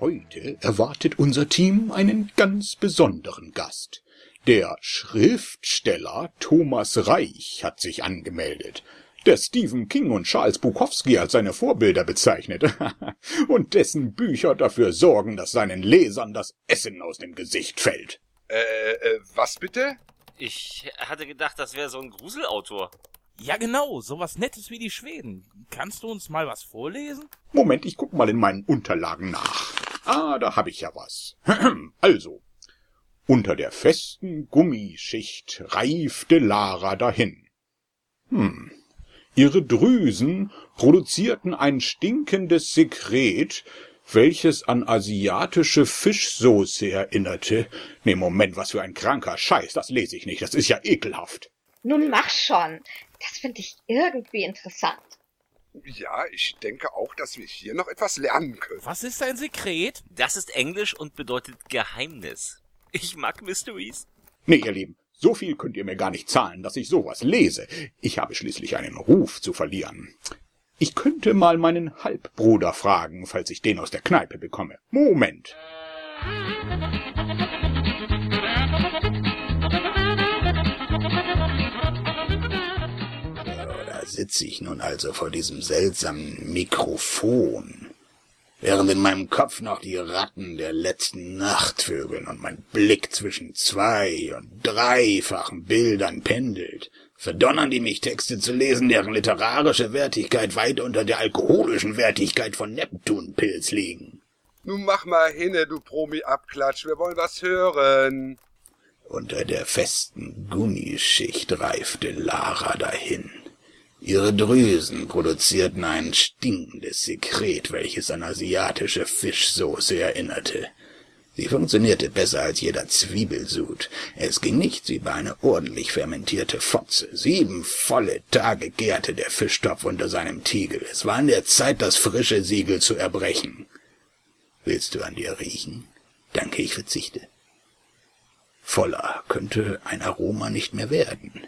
Heute erwartet unser Team einen ganz besonderen Gast. Der Schriftsteller Thomas Reich hat sich angemeldet, der Stephen King und Charles Bukowski als seine Vorbilder bezeichnet und dessen Bücher dafür sorgen, dass seinen Lesern das Essen aus dem Gesicht fällt. Äh, äh, was bitte? Ich hatte gedacht, das wäre so ein Gruselautor. Ja, genau, sowas Nettes wie die Schweden. Kannst du uns mal was vorlesen? Moment, ich guck mal in meinen Unterlagen nach. Ah, da hab ich ja was. Also, unter der festen Gummischicht reifte Lara dahin. Hm. Ihre Drüsen produzierten ein stinkendes Sekret, welches an asiatische Fischsoße erinnerte. Nee, Moment, was für ein kranker Scheiß, das lese ich nicht, das ist ja ekelhaft. Nun mach schon. Das finde ich irgendwie interessant. Ja, ich denke auch, dass wir hier noch etwas lernen können. Was ist dein Sekret? Das ist Englisch und bedeutet Geheimnis. Ich mag Mysteries. Nee, ihr Lieben, so viel könnt ihr mir gar nicht zahlen, dass ich sowas lese. Ich habe schließlich einen Ruf zu verlieren. Ich könnte mal meinen Halbbruder fragen, falls ich den aus der Kneipe bekomme. Moment. Da sitze ich nun also vor diesem seltsamen Mikrofon, während in meinem Kopf noch die Ratten der letzten Nacht vögeln und mein Blick zwischen zwei und dreifachen Bildern pendelt, verdonnern die mich Texte zu lesen, deren literarische Wertigkeit weit unter der alkoholischen Wertigkeit von Neptunpilz liegen. Nun mach mal hinne, du Promi-Abklatsch, wir wollen was hören. Unter der festen Gummischicht reifte Lara dahin. Ihre Drüsen produzierten ein stinkendes Sekret, welches an asiatische Fischsoße erinnerte. Sie funktionierte besser als jeder Zwiebelsud. Es ging nichts über eine ordentlich fermentierte Fotze. Sieben volle Tage gärte der Fischtopf unter seinem Tiegel. Es war an der Zeit, das frische Siegel zu erbrechen. Willst du an dir riechen? Danke, ich verzichte. Voller könnte ein Aroma nicht mehr werden.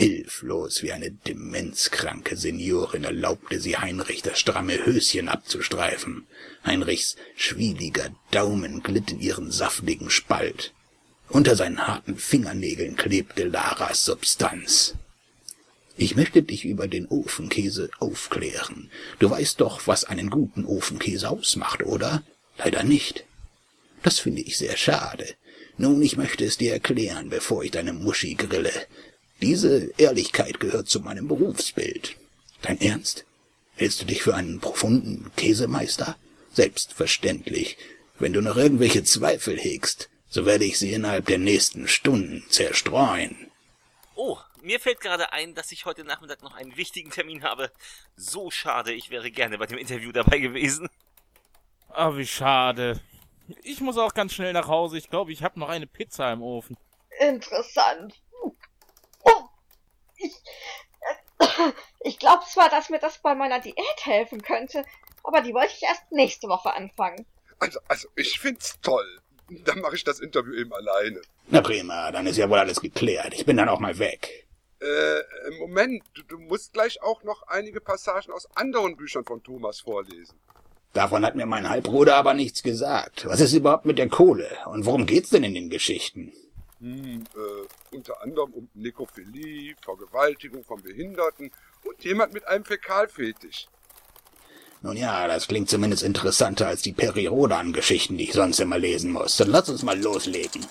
Hilflos wie eine demenzkranke Seniorin erlaubte sie Heinrich das stramme Höschen abzustreifen. Heinrichs schwieliger Daumen glitt in ihren saftigen Spalt. Unter seinen harten Fingernägeln klebte Laras Substanz. Ich möchte dich über den Ofenkäse aufklären. Du weißt doch, was einen guten Ofenkäse ausmacht, oder? Leider nicht. Das finde ich sehr schade. Nun, ich möchte es dir erklären, bevor ich deine Muschi grille. Diese Ehrlichkeit gehört zu meinem Berufsbild. Dein Ernst? Hältst du dich für einen profunden Käsemeister? Selbstverständlich. Wenn du noch irgendwelche Zweifel hegst, so werde ich sie innerhalb der nächsten Stunden zerstreuen. Oh, mir fällt gerade ein, dass ich heute Nachmittag noch einen wichtigen Termin habe. So schade, ich wäre gerne bei dem Interview dabei gewesen. Ah, wie schade. Ich muss auch ganz schnell nach Hause. Ich glaube, ich habe noch eine Pizza im Ofen. Interessant. Ich, äh, ich glaube zwar, dass mir das bei meiner Diät helfen könnte, aber die wollte ich erst nächste Woche anfangen. Also, also ich find's toll. Dann mache ich das Interview eben alleine. Na prima, dann ist ja wohl alles geklärt. Ich bin dann auch mal weg. Äh, Moment, du, du musst gleich auch noch einige Passagen aus anderen Büchern von Thomas vorlesen. Davon hat mir mein Halbbruder aber nichts gesagt. Was ist überhaupt mit der Kohle? Und worum geht's denn in den Geschichten? Hm, äh, unter anderem um Nekrophilie, Vergewaltigung von Behinderten und jemand mit einem Fäkalfetisch. Nun ja, das klingt zumindest interessanter als die Peri-Rodan-Geschichten, die ich sonst immer lesen muss. Dann lass uns mal loslegen.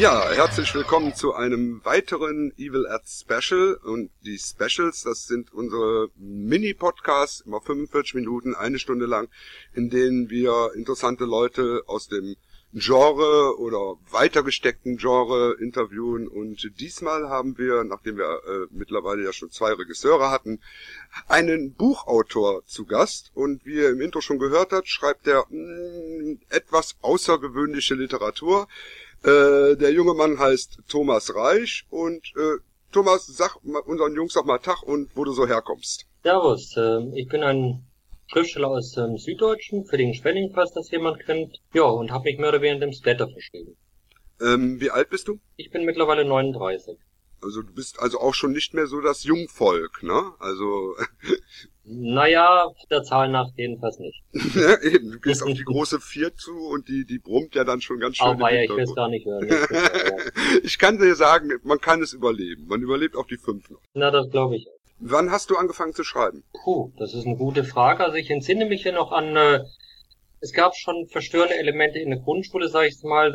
Ja, herzlich willkommen zu einem weiteren Evil Ad Special. Und die Specials, das sind unsere Mini-Podcasts, immer 45 Minuten, eine Stunde lang, in denen wir interessante Leute aus dem Genre oder weitergesteckten Genre interviewen. Und diesmal haben wir, nachdem wir äh, mittlerweile ja schon zwei Regisseure hatten, einen Buchautor zu Gast. Und wie ihr im Intro schon gehört habt, schreibt er mh, etwas außergewöhnliche Literatur. Äh, der junge Mann heißt Thomas Reich und äh, Thomas, sag unseren Jungs doch mal Tag und wo du so herkommst. Servus, äh, ich bin ein Schriftsteller aus dem Süddeutschen, für den Schwenning, falls das jemand kennt. Ja, und habe mich mehr oder weniger dem Splatter verschrieben. Ähm, wie alt bist du? Ich bin mittlerweile 39. Also du bist also auch schon nicht mehr so das Jungvolk, ne? Also Naja, der Zahl nach jedenfalls nicht. ja, eben, du gehst auf die große Vier zu und die die brummt ja dann schon ganz schön. Aber ja, ich will es gar nicht hören. Ich kann dir sagen, man kann es überleben. Man überlebt auch die fünf noch. Na, das glaube ich. Wann hast du angefangen zu schreiben? Puh, das ist eine gute Frage. Also ich entsinne mich ja noch an, äh, es gab schon verstörende Elemente in der Grundschule, sage ich mal.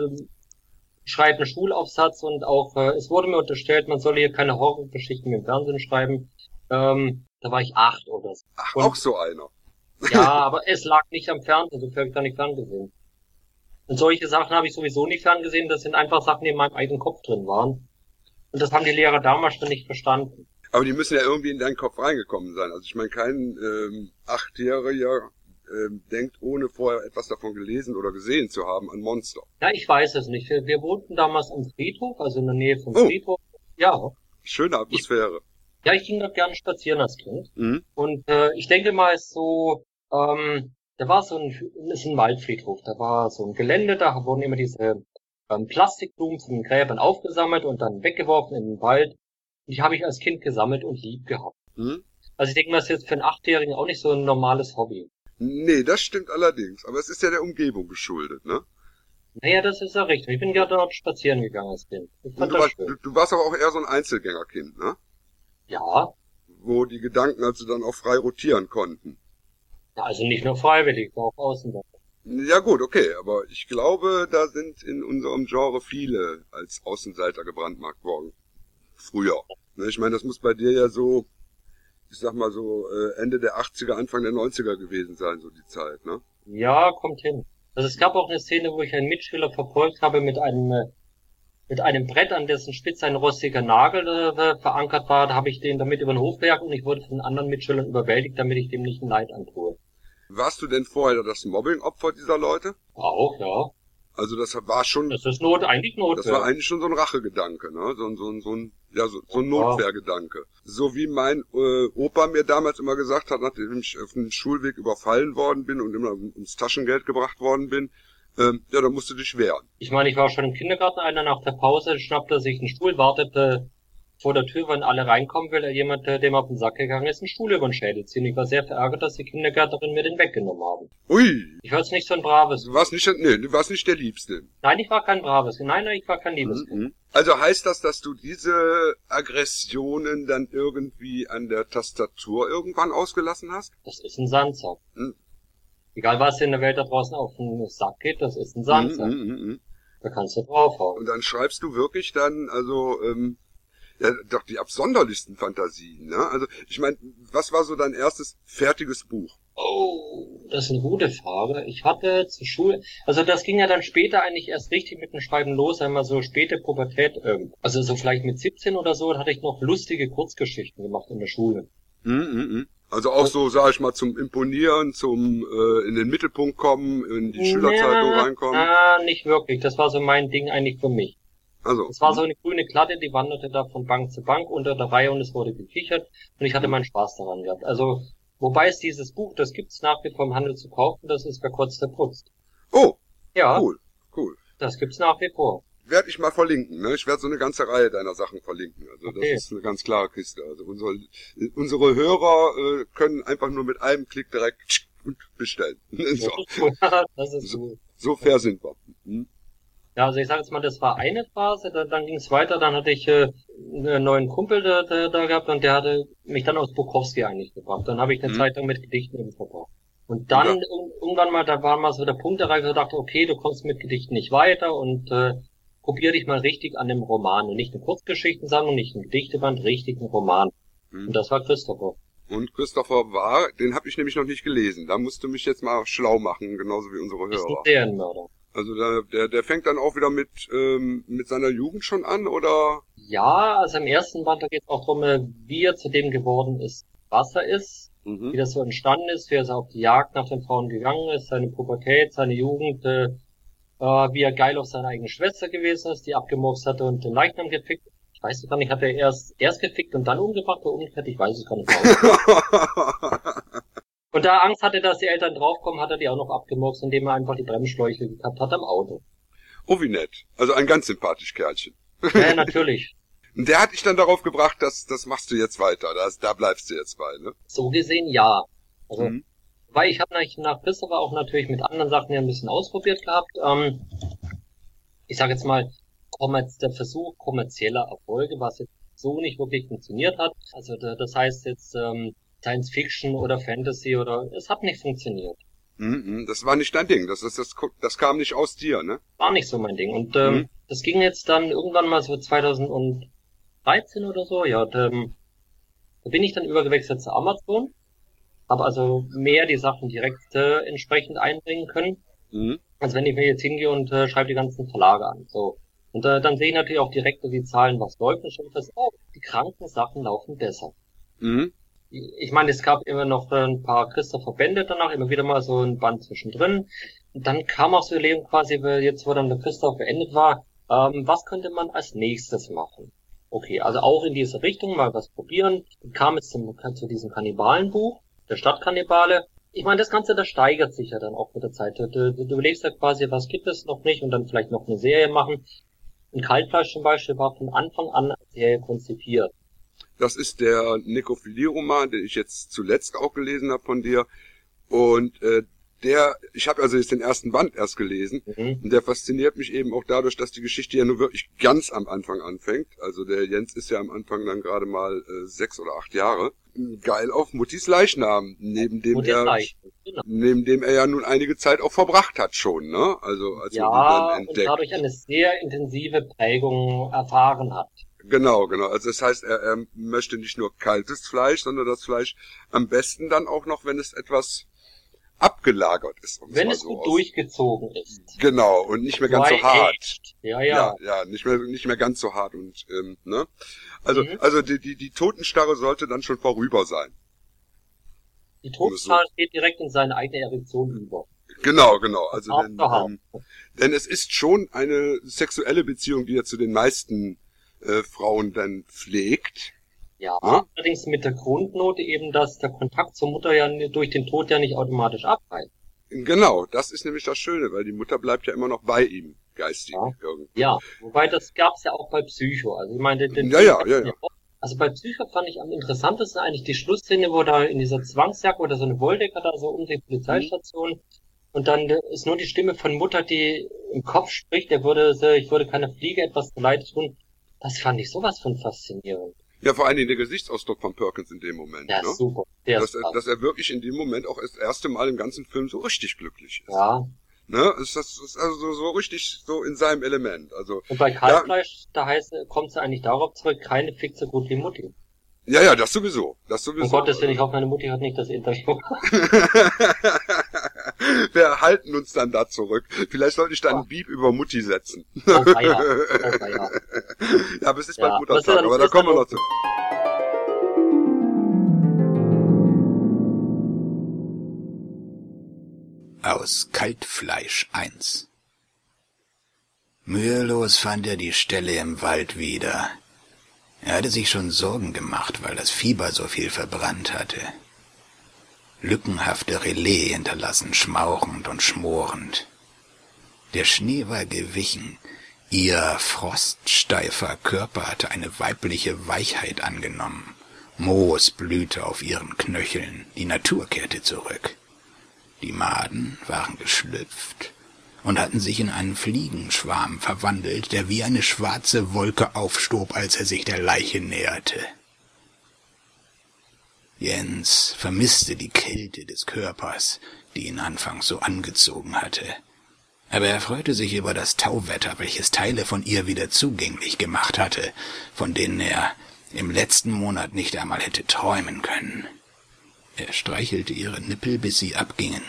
So, Schreibt einen Schulaufsatz und auch, äh, es wurde mir unterstellt, man solle hier keine Horrorgeschichten im Fernsehen schreiben. Ähm, da war ich acht oder so. Ach, Und- auch so einer. Ja, aber es lag nicht am Fernsehen, so habe ich da nicht ferngesehen. Und solche Sachen habe ich sowieso nicht ferngesehen, das sind einfach Sachen, die in meinem eigenen Kopf drin waren. Und das haben die Lehrer damals schon nicht verstanden. Aber die müssen ja irgendwie in deinen Kopf reingekommen sein. Also ich meine, kein ähm, Achtjähriger ähm, denkt, ohne vorher etwas davon gelesen oder gesehen zu haben, an Monster. Ja, ich weiß es nicht. Wir, wohnten damals am Friedhof, also in der Nähe vom Oh. Friedhof. Ja. Schöne Atmosphäre. Ja, ich ging dort gerne spazieren als Kind. Mhm. Und äh, ich denke mal so, ähm, da war so ein, ist ein Waldfriedhof, da war so ein Gelände, da wurden immer diese ähm, Plastikblumen von den Gräbern aufgesammelt und dann weggeworfen in den Wald. Und die habe ich als Kind gesammelt und lieb gehabt. Mhm. Also ich denke mal, das ist jetzt für einen Achtjährigen auch nicht so ein normales Hobby. Nee, das stimmt allerdings. Aber es ist ja der Umgebung geschuldet, ne? Naja, das ist ja richtig. Ich bin gerne dort spazieren gegangen als Kind. Ich fand du, warst, du, du warst aber auch eher so ein Einzelgängerkind, ne? Ja, Wo die Gedanken also dann auch frei rotieren konnten. ja, also nicht nur freiwillig, auch außen. Ja gut, okay, aber ich glaube, da sind in unserem Genre viele als Außenseiter gebrandmarkt worden. Früher. Ne, Ich meine, das muss bei dir ja so, ich sag mal so, äh, Ende der 80er, Anfang der 90er gewesen sein, so die Zeit, ne? Ja, kommt hin. Also es gab auch eine Szene, wo ich einen Mitschüler verfolgt habe mit einem äh, mit einem Brett, an dessen Spitze ein rostiger Nagel äh, verankert war. Da habe ich den damit über den Hof gejagt und ich wurde von anderen Mitschülern überwältigt, damit ich dem nicht ein Leid antue. Warst du denn vorher das Mobbing-Opfer dieser Leute? Auch, ja. Also das war schon, Das ist Not, eigentlich das war Notwehr. eigentlich schon so ein Rachegedanke, ne? So, ein- so, ein- so ein, ja, so, so ein. Notwehrgedanke. So wie mein äh, Opa mir damals immer gesagt hat, nachdem ich auf dem Schulweg überfallen worden bin und immer ums Taschengeld gebracht worden bin, ähm, ja, da musst du dich wehren. Ich meine, ich war schon im Kindergarten, einer nach der Pause schnappte sich einen Stuhl, wartete vor der Tür, wenn alle reinkommen, weil er jemand, äh, dem auf den Sack gegangen ist, einen Stuhl über den Schädel ziehen. Ich war sehr verärgert, dass die Kindergärtnerin mir den weggenommen haben. Ui, Ich war jetzt nicht so ein braves. du warst nicht, der- nee, du warst nicht der Liebste. Nein, ich war kein braves. Nein, nein, ich war kein liebes. Mhm. Also heißt das, dass du diese Aggressionen dann irgendwie an der Tastatur irgendwann ausgelassen hast? Das ist ein Sandsack. Mhm. Egal was in der Welt da draußen auf den Sack geht, das ist ein Sandsack. Mhm, mhm, mhm. Da kannst du draufhauen. Und dann schreibst du wirklich dann, also, ähm, ja, doch die absonderlichsten Fantasien, ne? Also, ich meine, was war so dein erstes fertiges Buch? Oh, das ist eine gute Frage. Ich hatte zur Schule, also das ging ja dann später eigentlich erst richtig mit dem Schreiben los, einmal so späte Pubertät, ähm, also so vielleicht mit 17 oder so, hatte ich noch lustige Kurzgeschichten gemacht in der Schule. Mhm, mhm. Also auch so, sag ich mal, zum Imponieren, zum äh, in den Mittelpunkt kommen, in die Schülerzeitung Ja, reinkommen. Ah, nicht wirklich. Das war so mein Ding eigentlich für mich. Also, Es war so eine grüne Klatte, die wanderte da von Bank zu Bank unter der Reihe und es wurde gekichert und ich hatte meinen Spaß daran gehabt. Also, wobei es dieses Buch, das gibt's nach wie vor im Handel zu kaufen, das ist wer kurz der Putzt. oh, Ja, cool, cool. das gibt's nach wie vor. Werde ich mal verlinken, ne? Ich werde so eine ganze Reihe deiner Sachen verlinken. Also Okay. das ist eine ganz klare Kiste. Also unsere, unsere Hörer äh, können einfach nur mit einem Klick direkt bestellen. so, Das ist cool. So. so fair sind wir. Hm? Ja, also ich sage jetzt mal, das war eine Phase, dann, dann ging es weiter, dann hatte ich äh, einen neuen Kumpel da, da, da gehabt und der hatte mich dann aus Bukowski eigentlich gebracht. Dann habe ich eine Mhm. Zeit lang mit Gedichten eben verbracht. Und dann Ja. ir- irgendwann mal, da war mal so der Punkt erreicht, wo ich dachte, okay, du kommst mit Gedichten nicht weiter und äh, probier dich mal richtig an dem Roman und nicht eine Kurzgeschichtensammlung, nicht ein Gedichteband, richtig ein Roman. Hm. Und das war Christopher. Und Christopher war, den habe ich nämlich noch nicht gelesen. Da musst du mich jetzt mal schlau machen, genauso wie unsere Ist ein Hörer. Serienmörder. Also der, der, der fängt dann auch wieder mit, ähm, mit seiner Jugend schon an, oder? Ja, also im ersten Band, da geht es auch darum, äh, wie er zu dem geworden ist, was er ist, wie Mhm. das so entstanden ist, wie er so auf die Jagd nach den Frauen gegangen ist, seine Pubertät, seine Jugend, äh, äh, wie er geil auf seine eigene Schwester gewesen ist, die abgemurkst hatte und den Leichnam gefickt. Ich weiß es gar nicht, hat er erst, erst gefickt und dann umgebracht oder umgekehrt? Ich weiß es gar nicht. Und da er Angst hatte, dass die Eltern draufkommen, hat er die auch noch abgemurkst, indem er einfach die Bremsschläuche gehabt hat am Auto. oh, wie nett. Also ein ganz sympathisch Kerlchen. Ja, natürlich. Und der hat dich dann darauf gebracht, dass das machst du jetzt weiter. Das, da bleibst du jetzt bei, ne? So gesehen ja. Also, Mhm. weil ich habe nach, nach Christopher auch natürlich mit anderen Sachen ja ein bisschen ausprobiert gehabt. Ähm, ich sage jetzt mal, der Versuch kommerzieller Erfolge, was jetzt so nicht wirklich funktioniert hat. Also da, das heißt jetzt ähm, Science Fiction oder Fantasy oder es hat nicht funktioniert. Mhm, das war nicht dein Ding. Das, ist, das, das kam nicht aus dir, ne? War nicht so mein Ding. Und ähm, Mhm. das ging jetzt dann irgendwann mal so 2013 oder so. Ja, und, ähm, da bin ich dann übergewechselt zu Amazon. Habe also mehr die Sachen direkt äh, entsprechend einbringen können. Mhm. als wenn ich mir jetzt hingehe und äh, schreibe die ganzen Verlage an. So. Und äh, dann sehe ich natürlich auch direkt die Zahlen, was läuft, und stelle fest, oh, die kranken Sachen laufen besser. Mhm. Ich meine, es gab immer noch äh, ein paar Christoph-Verbände danach, immer wieder mal so ein Band zwischendrin. Und dann kam auch so Leben quasi, weil jetzt wo dann der Christoph beendet war, ähm, was könnte man als nächstes machen? Okay, also auch in diese Richtung mal was probieren. Dann kam es zum, zu diesem Kannibalenbuch, der Stadtkannibale. Ich meine, das Ganze, das steigert sich ja dann auch mit der Zeit. Du, du, du überlegst ja quasi, was gibt es noch nicht und dann vielleicht noch eine Serie machen. Und Kaltfleisch zum Beispiel war von Anfang an als Serie konzipiert. Das ist der Nekrophilie-Roman, den ich jetzt zuletzt auch gelesen habe von dir. Und äh, der, ich habe also jetzt den ersten Band erst gelesen. Mhm. Und der fasziniert mich eben auch dadurch, dass die Geschichte ja nur wirklich ganz am Anfang anfängt. Also der Jens ist ja am Anfang dann gerade mal äh, sechs oder acht Jahre. Geil auf Muttis Leichnam, neben dem Und der er Leicht. Genau. neben dem er ja nun einige Zeit auch verbracht hat schon, ne? Also als man ihn Ja, dann und entdeckt. dadurch eine sehr intensive Prägung erfahren hat. Genau, genau. Also das heißt, er, er möchte nicht nur kaltes Fleisch, sondern das Fleisch am besten dann auch noch, wenn es etwas abgelagert ist. um's Wenn es so gut aus- durchgezogen ist. Genau, und nicht mehr ganz so hart. Ja, ja. ja, ja, nicht mehr nicht mehr ganz so hart und ähm, ne? Also Mhm. also die, die die Totenstarre sollte dann schon vorüber sein. Die Todeszahl geht direkt in seine eigene Erektion über. Genau, genau. Also denn, ähm, denn es ist schon eine sexuelle Beziehung, die er zu den meisten äh, Frauen dann pflegt. Ja, Ja. allerdings mit der Grundnote eben, dass der Kontakt zur Mutter ja durch den Tod ja nicht automatisch abreißt. Genau, das ist nämlich das Schöne, weil die Mutter bleibt ja immer noch bei ihm, geistig. Ja. irgendwie. Ja, wobei das gab's ja auch bei Psycho. Also ich meine, den Ja, ja, ja, ja. Also bei Psycho fand ich am interessantesten eigentlich die Schlussszene, wo da in dieser Zwangsjacke oder so eine Wolldecke da so um die Polizeistation und dann ist nur die Stimme von Mutter, die im Kopf spricht, der würde, ich würde keiner Fliege etwas zu leid tun. Das fand ich sowas von faszinierend. Ja, vor allen Dingen der Gesichtsausdruck von Perkins in dem Moment. Ja, ne? super. Der Dass ist er, dass er wirklich in dem Moment auch das erste Mal im ganzen Film so richtig glücklich ist. Ja. Ne? Ist das ist also so, so richtig so in seinem Element. Also Und bei Kalbfleisch, da heißt, kommt es eigentlich darauf zurück, keine fickt so gut wie Mutti. ja, ja, das sowieso. Das sowieso. Um Gottes Willen, ich hoffe, meine Mutti hat nicht das Interview. Wir halten uns dann da zurück. Vielleicht sollte ich dann einen Beep über Mutti setzen. Oh, weia. Oh, ja, aber es ist Ja, ist Muttertag, aber da kommen wir noch zu. Aus Kaltfleisch 1 Mühelos fand er die Stelle im Wald wieder. Er hatte sich schon Sorgen gemacht, weil das Fieber so viel verbrannt hatte. Lückenhafte Relais hinterlassen schmauchend und schmorend. Der Schnee war gewichen, ihr froststeifer Körper hatte eine weibliche Weichheit angenommen. Moos blühte auf ihren Knöcheln, die Natur kehrte zurück. Die Maden waren geschlüpft und hatten sich in einen Fliegenschwarm verwandelt, der wie eine schwarze Wolke aufstob, als er sich der Leiche näherte. Jens vermisste die Kälte des Körpers, die ihn anfangs so angezogen hatte. Aber er freute sich über das Tauwetter, welches Teile von ihr wieder zugänglich gemacht hatte, von denen er im letzten Monat nicht einmal hätte träumen können. Er streichelte ihre Nippel, bis sie abgingen.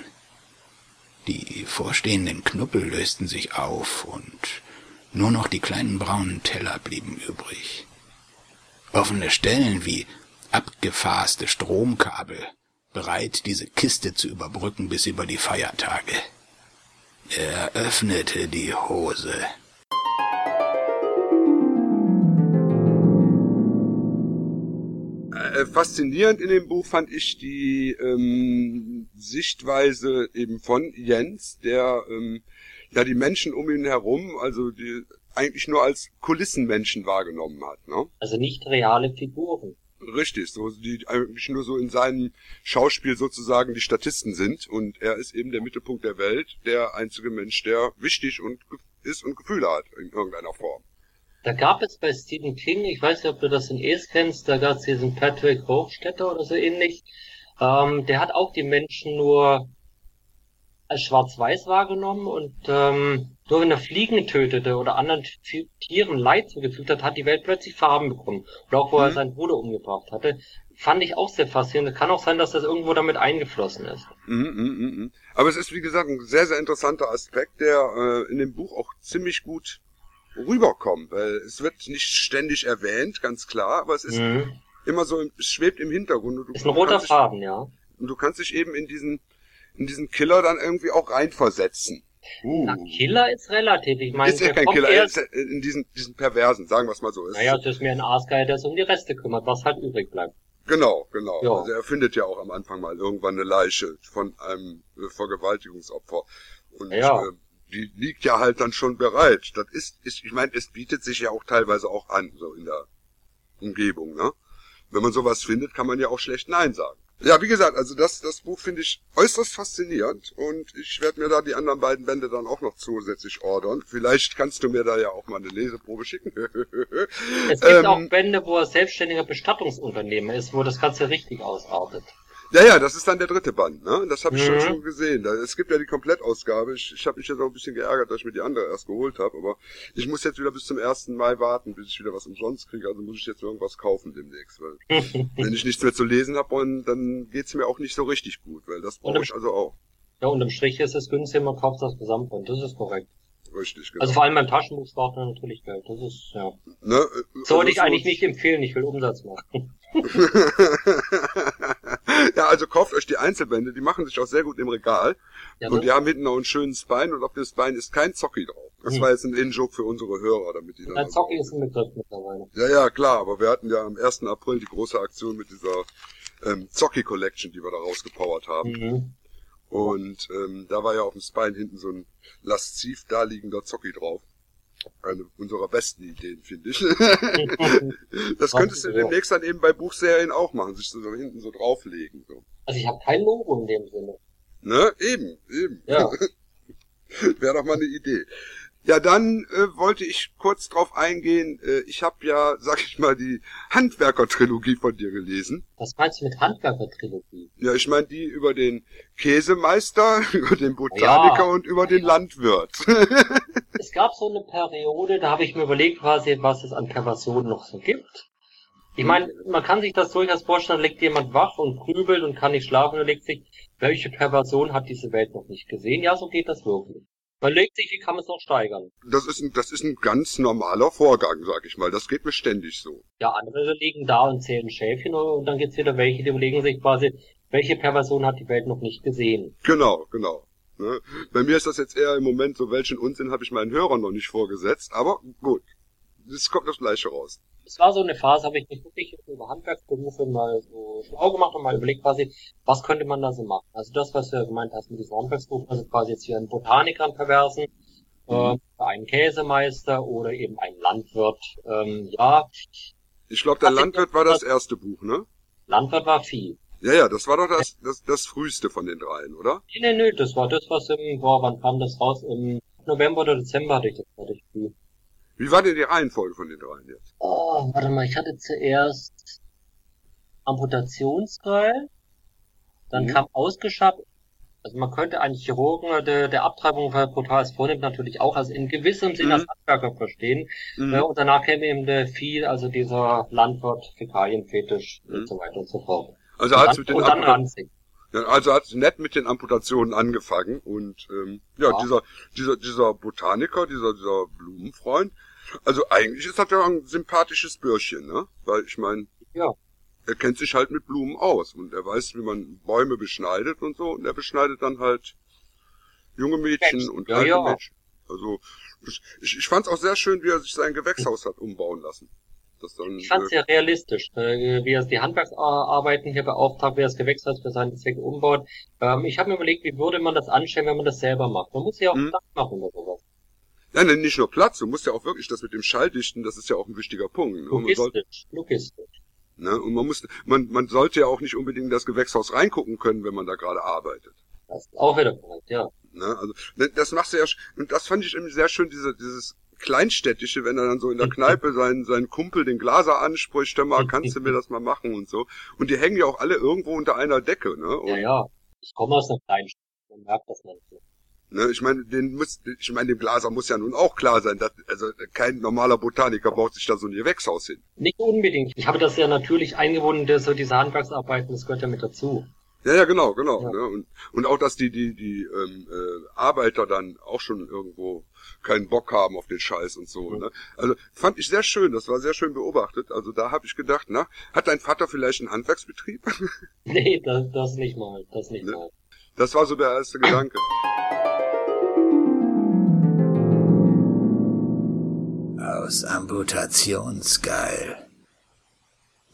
Die vorstehenden Knuppel lösten sich auf und nur noch die kleinen braunen Teller blieben übrig. Offene Stellen wie abgefasste Stromkabel, bereit, diese Kiste zu überbrücken bis über die Feiertage. Er öffnete die Hose. Äh, faszinierend in dem Buch fand ich die ähm, Sichtweise eben von Jens, der ähm, ja die Menschen um ihn herum, also die eigentlich nur als Kulissenmenschen wahrgenommen hat. Ne? Also nicht reale Figuren. Richtig, so die eigentlich nur so in seinem Schauspiel sozusagen die Statisten sind und er ist eben der Mittelpunkt der Welt, der einzige Mensch, der wichtig und ist und Gefühle hat in irgendeiner Form. Da gab es bei Stephen King, ich weiß nicht, ob du das in Es kennst, da gab es diesen Patrick Hochstetter oder so ähnlich. Ähm, der hat auch die Menschen nur als schwarz-weiß wahrgenommen und ähm, nur wenn er Fliegen tötete oder anderen Tieren Leid zugefügt hat, hat die Welt plötzlich Farben bekommen. Oder auch wo mhm. er seinen Bruder umgebracht hatte. Fand ich auch sehr faszinierend. Kann auch sein, dass das irgendwo damit eingeflossen ist. Mhm, mh, mh, mh. Aber es ist, wie gesagt, ein sehr, sehr interessanter Aspekt, der äh, in dem Buch auch ziemlich gut rüberkommt. Weil es wird nicht ständig erwähnt, ganz klar, aber es ist mhm. immer so, es schwebt im Hintergrund. ist ein roter Faden, ja. Und du kannst dich eben in diesen in diesen Killer dann irgendwie auch reinversetzen. Uh. Na, Killer ist relativ. Ich meine, ist ja kein Killer, er ist in diesen, diesen Perversen, sagen wir es mal so. Naja, es ist mir ein Aasgeil, der sich um die Reste kümmert, was halt übrig bleibt. Genau, genau. Ja. Also er findet ja auch am Anfang mal irgendwann eine Leiche von einem äh, Vergewaltigungsopfer. Und ja. äh, die liegt ja halt dann schon bereit. Das ist, ist ich meine, es bietet sich ja auch teilweise auch an, so in der Umgebung, ne? Wenn man sowas findet, kann man ja auch schlecht Nein sagen. Ja, wie gesagt, also das, das Buch finde ich äußerst faszinierend und ich werde mir da die anderen beiden Bände dann auch noch zusätzlich ordern. Vielleicht kannst du mir da ja auch mal eine Leseprobe schicken. es gibt ähm, auch Bände, wo er selbstständiger Bestattungsunternehmer ist, wo das Ganze richtig ausartet. Ja, ja, das ist dann der dritte Band, ne? Das habe ich mhm. schon, gesehen. Es gibt ja die Komplettausgabe. Ich, ich habe mich jetzt auch ein bisschen geärgert, dass ich mir die andere erst geholt habe, aber ich muss jetzt wieder bis zum 1. Mai warten, bis ich wieder was umsonst kriege. Also muss ich jetzt irgendwas kaufen demnächst. Weil wenn ich nichts mehr zu lesen habe, dann geht's mir auch nicht so richtig gut, weil das brauche ich also auch. Ja, unterm Strich ist es günstiger, man kauft das Gesamtband. Das ist korrekt. Richtig, genau. Also vor allem beim Taschenbuch spart man natürlich Geld. Das ist, ja. Ne? Sollte also ich eigentlich nicht empfehlen, ich will Umsatz machen. also kauft euch die Einzelbände, die machen sich auch sehr gut im Regal. Ja, und die haben hinten noch einen schönen Spine und auf dem Spine ist kein Zocki drauf. Das hm. war jetzt ein In-Joke für unsere Hörer, damit die dann. Ein Zocki ist ein Begriff mittlerweile. Ja, ja, klar, aber wir hatten ja am 1. April die große Aktion mit dieser ähm, Zocki Collection, die wir da rausgepowert haben. Mhm. Und ähm, da war ja auf dem Spine hinten so ein lasziv daliegender Zocki drauf. Eine unserer besten Ideen, finde ich. das könntest du demnächst dann eben bei Buchserien auch machen, sich so hinten so drauflegen. So. Also ich habe kein Logo in dem Sinne. Ne, eben, eben. Ja. Wäre doch mal eine Idee. Ja, dann äh, wollte ich kurz drauf eingehen. Äh, ich habe ja, sag ich mal, die Handwerker-Trilogie von dir gelesen. Was meinst du mit Handwerker-Trilogie? Ja, ich meine die über den Käsemeister, über den Botaniker ja. und über den Landwirt. es gab so eine Periode, da habe ich mir überlegt quasi, was es an Perversionen noch so gibt. Ich meine, man kann sich das durchaus vorstellen, da liegt jemand wach und grübelt und kann nicht schlafen und legt sich, welche Perversion hat diese Welt noch nicht gesehen? Ja, so geht das wirklich. Man legt sich, wie kann man es noch steigern? Das ist ein, das ist ein ganz normaler Vorgang, sag ich mal. Das geht mir ständig so. Ja, andere liegen da und zählen Schäfchen und dann gibt's wieder welche, die überlegen sich quasi, welche Person hat die Welt noch nicht gesehen. Genau, genau. Ne? Bei mir ist das jetzt eher im Moment so, welchen Unsinn habe ich meinen Hörern noch nicht vorgesetzt, aber gut. Es kommt das Gleiche raus es war so eine Phase, habe ich mich wirklich über Handwerksberufe mal so schlau gemacht und mal überlegt quasi, was könnte man da so machen. Also das, was du ja gemeint hast mit diesen Handwerksberufen, also quasi jetzt hier einen Botaniker, einen Perversen, mhm. äh, einen Käsemeister oder eben einen Landwirt. Ähm, ja. Ich glaube, der Landwirt war das erste Buch, ne? Landwirt war Vieh. Ja, ja, das war doch das, das, das früheste von den dreien, oder? Nee, nee, nee, das war das, was im, boah, wann kam das raus? Im November oder Dezember hatte ich das fertig. Wie war denn die Reihenfolge von den dreien jetzt? Oh, warte mal, ich hatte zuerst Amputationskeil, dann mhm. kam ausgeschafft, Also man könnte einen Chirurgen äh, der, der Abtreibung von Brutales vornimmt natürlich auch als in gewissem Sinne als Mhm. Handwerker verstehen. Mhm. Äh, und danach käme eben der Vieh, also dieser Landwirt, Fäkalienfetisch Mhm. und so weiter und so fort. Also hat's dann, mit den und dann Amputa- ranzig. Ja, also hat's nett mit den Amputationen angefangen und ähm, ja, Ja. dieser dieser dieser Botaniker, dieser dieser Blumenfreund, also eigentlich ist das ja ein sympathisches Bürschchen, ne? Weil ich meine, Ja. er kennt sich halt mit Blumen aus und er weiß, wie man Bäume beschneidet und so und er beschneidet dann halt junge Mädchen Mensch, und ja, alte ja. Mädchen. Also ich, ich, fand es auch sehr schön, wie er sich sein Gewächshaus hat umbauen lassen. Das dann, Ich fand es äh, sehr realistisch, äh, wie er die Handwerksarbeiten hier beauftragt, wie er das Gewächshaus für seine Zwecke umbaut. Ähm, ich habe mir überlegt, wie würde man das anstellen, wenn man das selber macht. Man muss ja auch Mhm. Platz machen oder sowas. Nein, nein, nicht nur Platz, du musst ja auch wirklich das mit dem Schalldichten, das ist ja auch ein wichtiger Punkt. Ne? Und man soll- Logistisch, logistisch. Ne? Und man muss, man, man sollte ja auch nicht unbedingt in das Gewächshaus reingucken können, wenn man da gerade arbeitet. Das ist auch wieder korrekt, ja. Ne? Also ne, das machst du ja, und das fand ich irgendwie sehr schön, diese, dieses Kleinstädtische, wenn er dann so in der Kneipe seinen, seinen Kumpel, den Glaser anspricht, hör mal, kannst du mir das mal machen und so. Und die hängen ja auch alle irgendwo unter einer Decke, ne? Und, Ja, ja. Ich komme aus einer kleinen Stadt. Man merkt das manchmal. Ne? Ich meine, den muss, ich meine, dem Glaser muss ja nun auch klar sein, dass, also kein normaler Botaniker baut sich da so ein Gewächshaus hin. Nicht unbedingt. Ich habe das ja natürlich eingebunden, der- so diese Handwerksarbeiten, das gehört ja mit dazu. Ja, ja, genau, genau. Ja. Ne? Und, und auch, dass die, die, die ähm, äh, Arbeiter dann auch schon irgendwo keinen Bock haben auf den Scheiß und so. Mhm. Ne? Also fand ich sehr schön, das war sehr schön beobachtet. Also da habe ich gedacht, na, hat dein Vater vielleicht einen Handwerksbetrieb? Nee, das, das nicht mal. Das nicht Ne? mal. Das war so der erste Gedanke. Aus Amputationsgeil.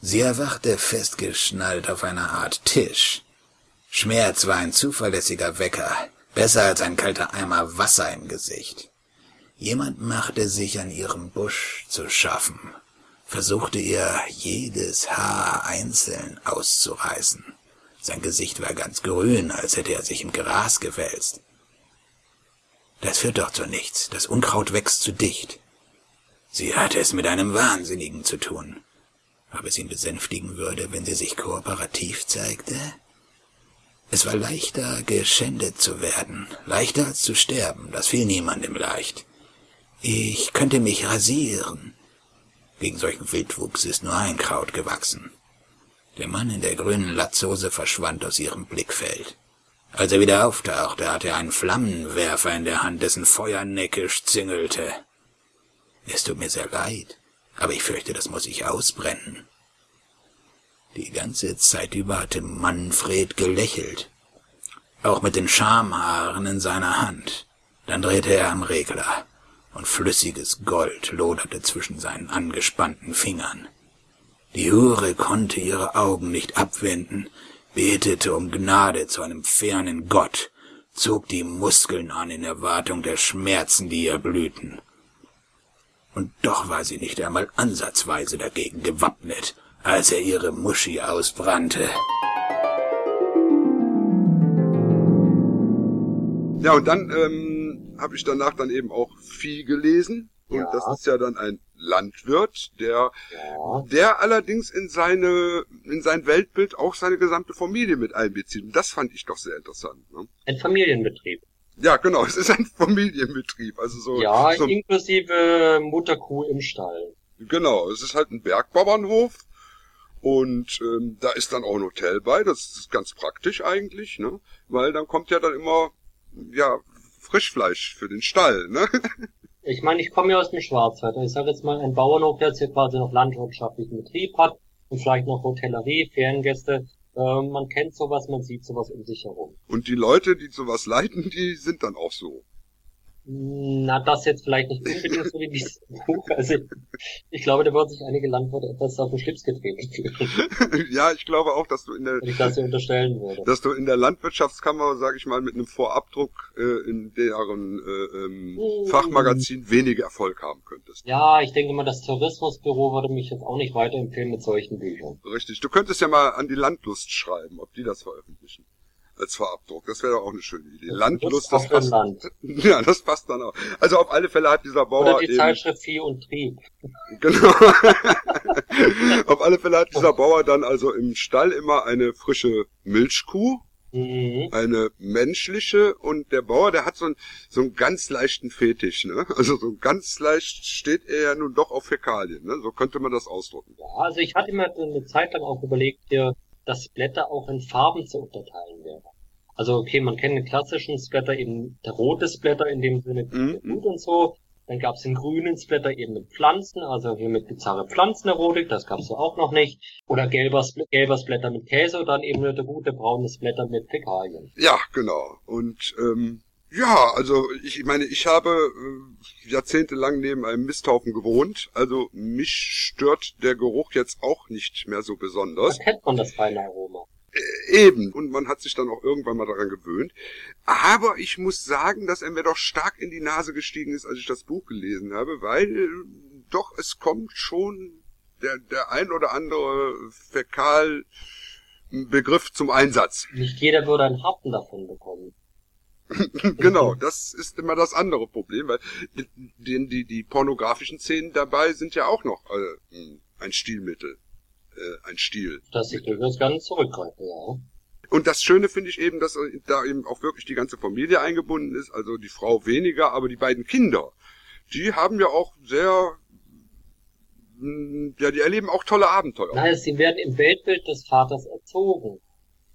Sie erwachte festgeschnallt auf einer Art Tisch. Schmerz war ein zuverlässiger Wecker, besser als ein kalter Eimer Wasser im Gesicht. Jemand machte sich an ihrem Busch zu schaffen, versuchte ihr jedes Haar einzeln auszureißen. Sein Gesicht war ganz grün, als hätte er sich im Gras gewälzt. Das führt doch zu nichts, das Unkraut wächst zu dicht. Sie hatte es mit einem Wahnsinnigen zu tun. Ob es ihn besänftigen würde, wenn sie sich kooperativ zeigte? Es war leichter, geschändet zu werden, leichter als zu sterben, das fiel niemandem leicht. Ich könnte mich rasieren. Gegen solchen Wildwuchs ist nur ein Kraut gewachsen. Der Mann in der grünen Latzhose verschwand aus ihrem Blickfeld. Als er wieder auftauchte, hatte er einen Flammenwerfer in der Hand, dessen Feuer neckisch zingelte. Es tut mir sehr leid, aber ich fürchte, das muss ich ausbrennen. Die ganze Zeit über hatte Manfred gelächelt, auch mit den Schamhaaren in seiner Hand. Dann drehte er am Regler, und flüssiges Gold loderte zwischen seinen angespannten Fingern. Die Hure konnte ihre Augen nicht abwenden, betete um Gnade zu einem fernen Gott, zog die Muskeln an in Erwartung der Schmerzen, die ihr blühten. Und doch war sie nicht einmal ansatzweise dagegen gewappnet, als er ihre Muschi ausbrannte. Ja, und dann ähm, habe ich danach dann eben auch Vieh gelesen. Und Ja. das ist ja dann ein Landwirt, der, Ja. der allerdings in seine, in sein Weltbild auch seine gesamte Familie mit einbezieht. Und das fand ich doch sehr interessant. Ne? Ein Familienbetrieb. Ja, genau, es ist ein Familienbetrieb. Also so, Ja, so inklusive Mutterkuh im Stall. genau, es ist halt ein Bergbauernhof. Und ähm, da ist dann auch ein Hotel bei, das ist ganz praktisch eigentlich, ne? Weil dann kommt ja dann immer, ja, Frischfleisch für den Stall, ne? Ich meine, ich komme ja aus dem Schwarzwald. Ich sage jetzt mal, ein Bauernhof, der jetzt hier quasi noch landwirtschaftlichen Betrieb hat und vielleicht noch Hotellerie, Feriengäste. Äh, man kennt sowas, man sieht sowas um sich herum. Und die Leute, die sowas leiten, die sind dann auch so. Na, das jetzt vielleicht nicht unbedingt so wie dieses Buch. Also ich glaube, da würden sich einige Landwirte etwas auf den Schlips getreten fühlen, ja, ich glaube auch, dass du in der, wenn ich das hier unterstellen würde. dass du in der Landwirtschaftskammer, sage ich mal, mit einem Vorabdruck äh, in deren äh, ähm, Mm. Fachmagazin weniger Erfolg haben könntest. Ja, ich denke mal, das Tourismusbüro würde mich jetzt auch nicht weiterempfehlen mit solchen Büchern. Richtig. Du könntest ja mal an die Landlust schreiben, ob die das veröffentlichen. Als Vorabdruck. Das wäre doch auch eine schöne Idee. Landlust, das auf dem passt. Land. Ja, das passt dann auch. Also auf alle Fälle hat dieser Bauer Oder die eben, Zeitschrift Vieh und Trieb. Genau. Auf alle Fälle hat dieser Bauer dann also im Stall immer eine frische Milchkuh Mhm. Eine menschliche und der Bauer, der hat so einen, so einen ganz leichten Fetisch, ne? Also so ganz leicht steht er ja nun doch auf Fäkalien, ne? So könnte man das ausdrücken. Ja, also ich hatte mir eine Zeit lang auch überlegt, hier das Blätter auch in Farben zu unterteilen wäre. Also okay, man kennt den klassischen Splatter, eben der rote Splatter in dem Sinne Mhm. gut und so. Dann gab es den grünen Splatter eben mit Pflanzen, also hier mit bizarre Pflanzenerotik, das gab es so auch noch nicht. Oder gelber, Spl- gelber Splatter mit Käse und dann eben nur der gute braune Splatter mit Fäkalien. Ja, genau. Und ähm, ja, also ich meine, ich habe äh, jahrzehntelang neben einem Misthaufen gewohnt, also mich stört der Geruch jetzt auch nicht mehr so besonders. kennt man das feine Aroma. Eben. Und man hat sich dann auch irgendwann mal daran gewöhnt. Aber ich muss sagen, dass er mir doch stark in die Nase gestiegen ist, als ich das Buch gelesen habe, weil äh, doch es kommt schon der, der ein oder andere Fäkalbegriff zum Einsatz. Nicht jeder würde einen Happen davon bekommen. genau, das ist immer das andere Problem, weil die, die, die pornografischen Szenen dabei sind ja auch noch äh, ein Stilmittel, äh, ein Stil. Dass ich durchaus gerne zurückgreife, ja. Und das Schöne finde ich eben, dass da eben auch wirklich die ganze Familie eingebunden ist, also die Frau weniger, aber die beiden Kinder, die haben ja auch sehr, mh, ja, die erleben auch tolle Abenteuer. Nein, sie werden im Weltbild des Vaters erzogen.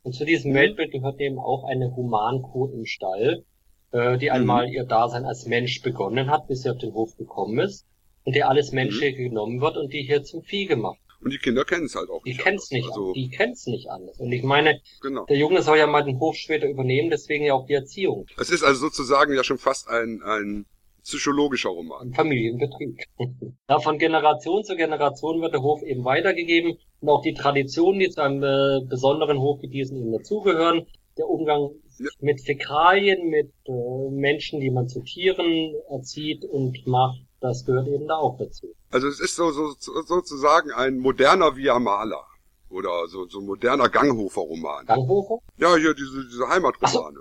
Und zu diesem Mhm. Weltbild gehört eben auch eine Humankuh im Stall, äh, die einmal ihr Dasein als Mensch begonnen hat, bis sie auf den Hof gekommen ist. Und der alles Menschliche genommen wird und die hier zum Vieh gemacht. Und die Kinder kennen es halt auch Die nicht. kennt's anders. nicht, Also, die kennt's nicht anders. Und ich meine, genau. der Junge soll ja mal den Hof später übernehmen, deswegen ja auch die Erziehung. Es ist also sozusagen ja schon fast ein, ein psychologischer Roman. Ein Familienbetrieb. ja, von Generation zu Generation wird der Hof eben weitergegeben und auch die Traditionen, die zu einem äh, besonderen diesen eben dazugehören. Der Umgang Ja. mit Fäkalien, mit äh, Menschen, die man zu Tieren erzieht und macht, das gehört eben da auch dazu. Also es ist so, so sozusagen ein moderner Via Maler. Oder so, so moderner Ganghofer-Roman. Ganghofer? Ja, hier diese, diese Heimatromane.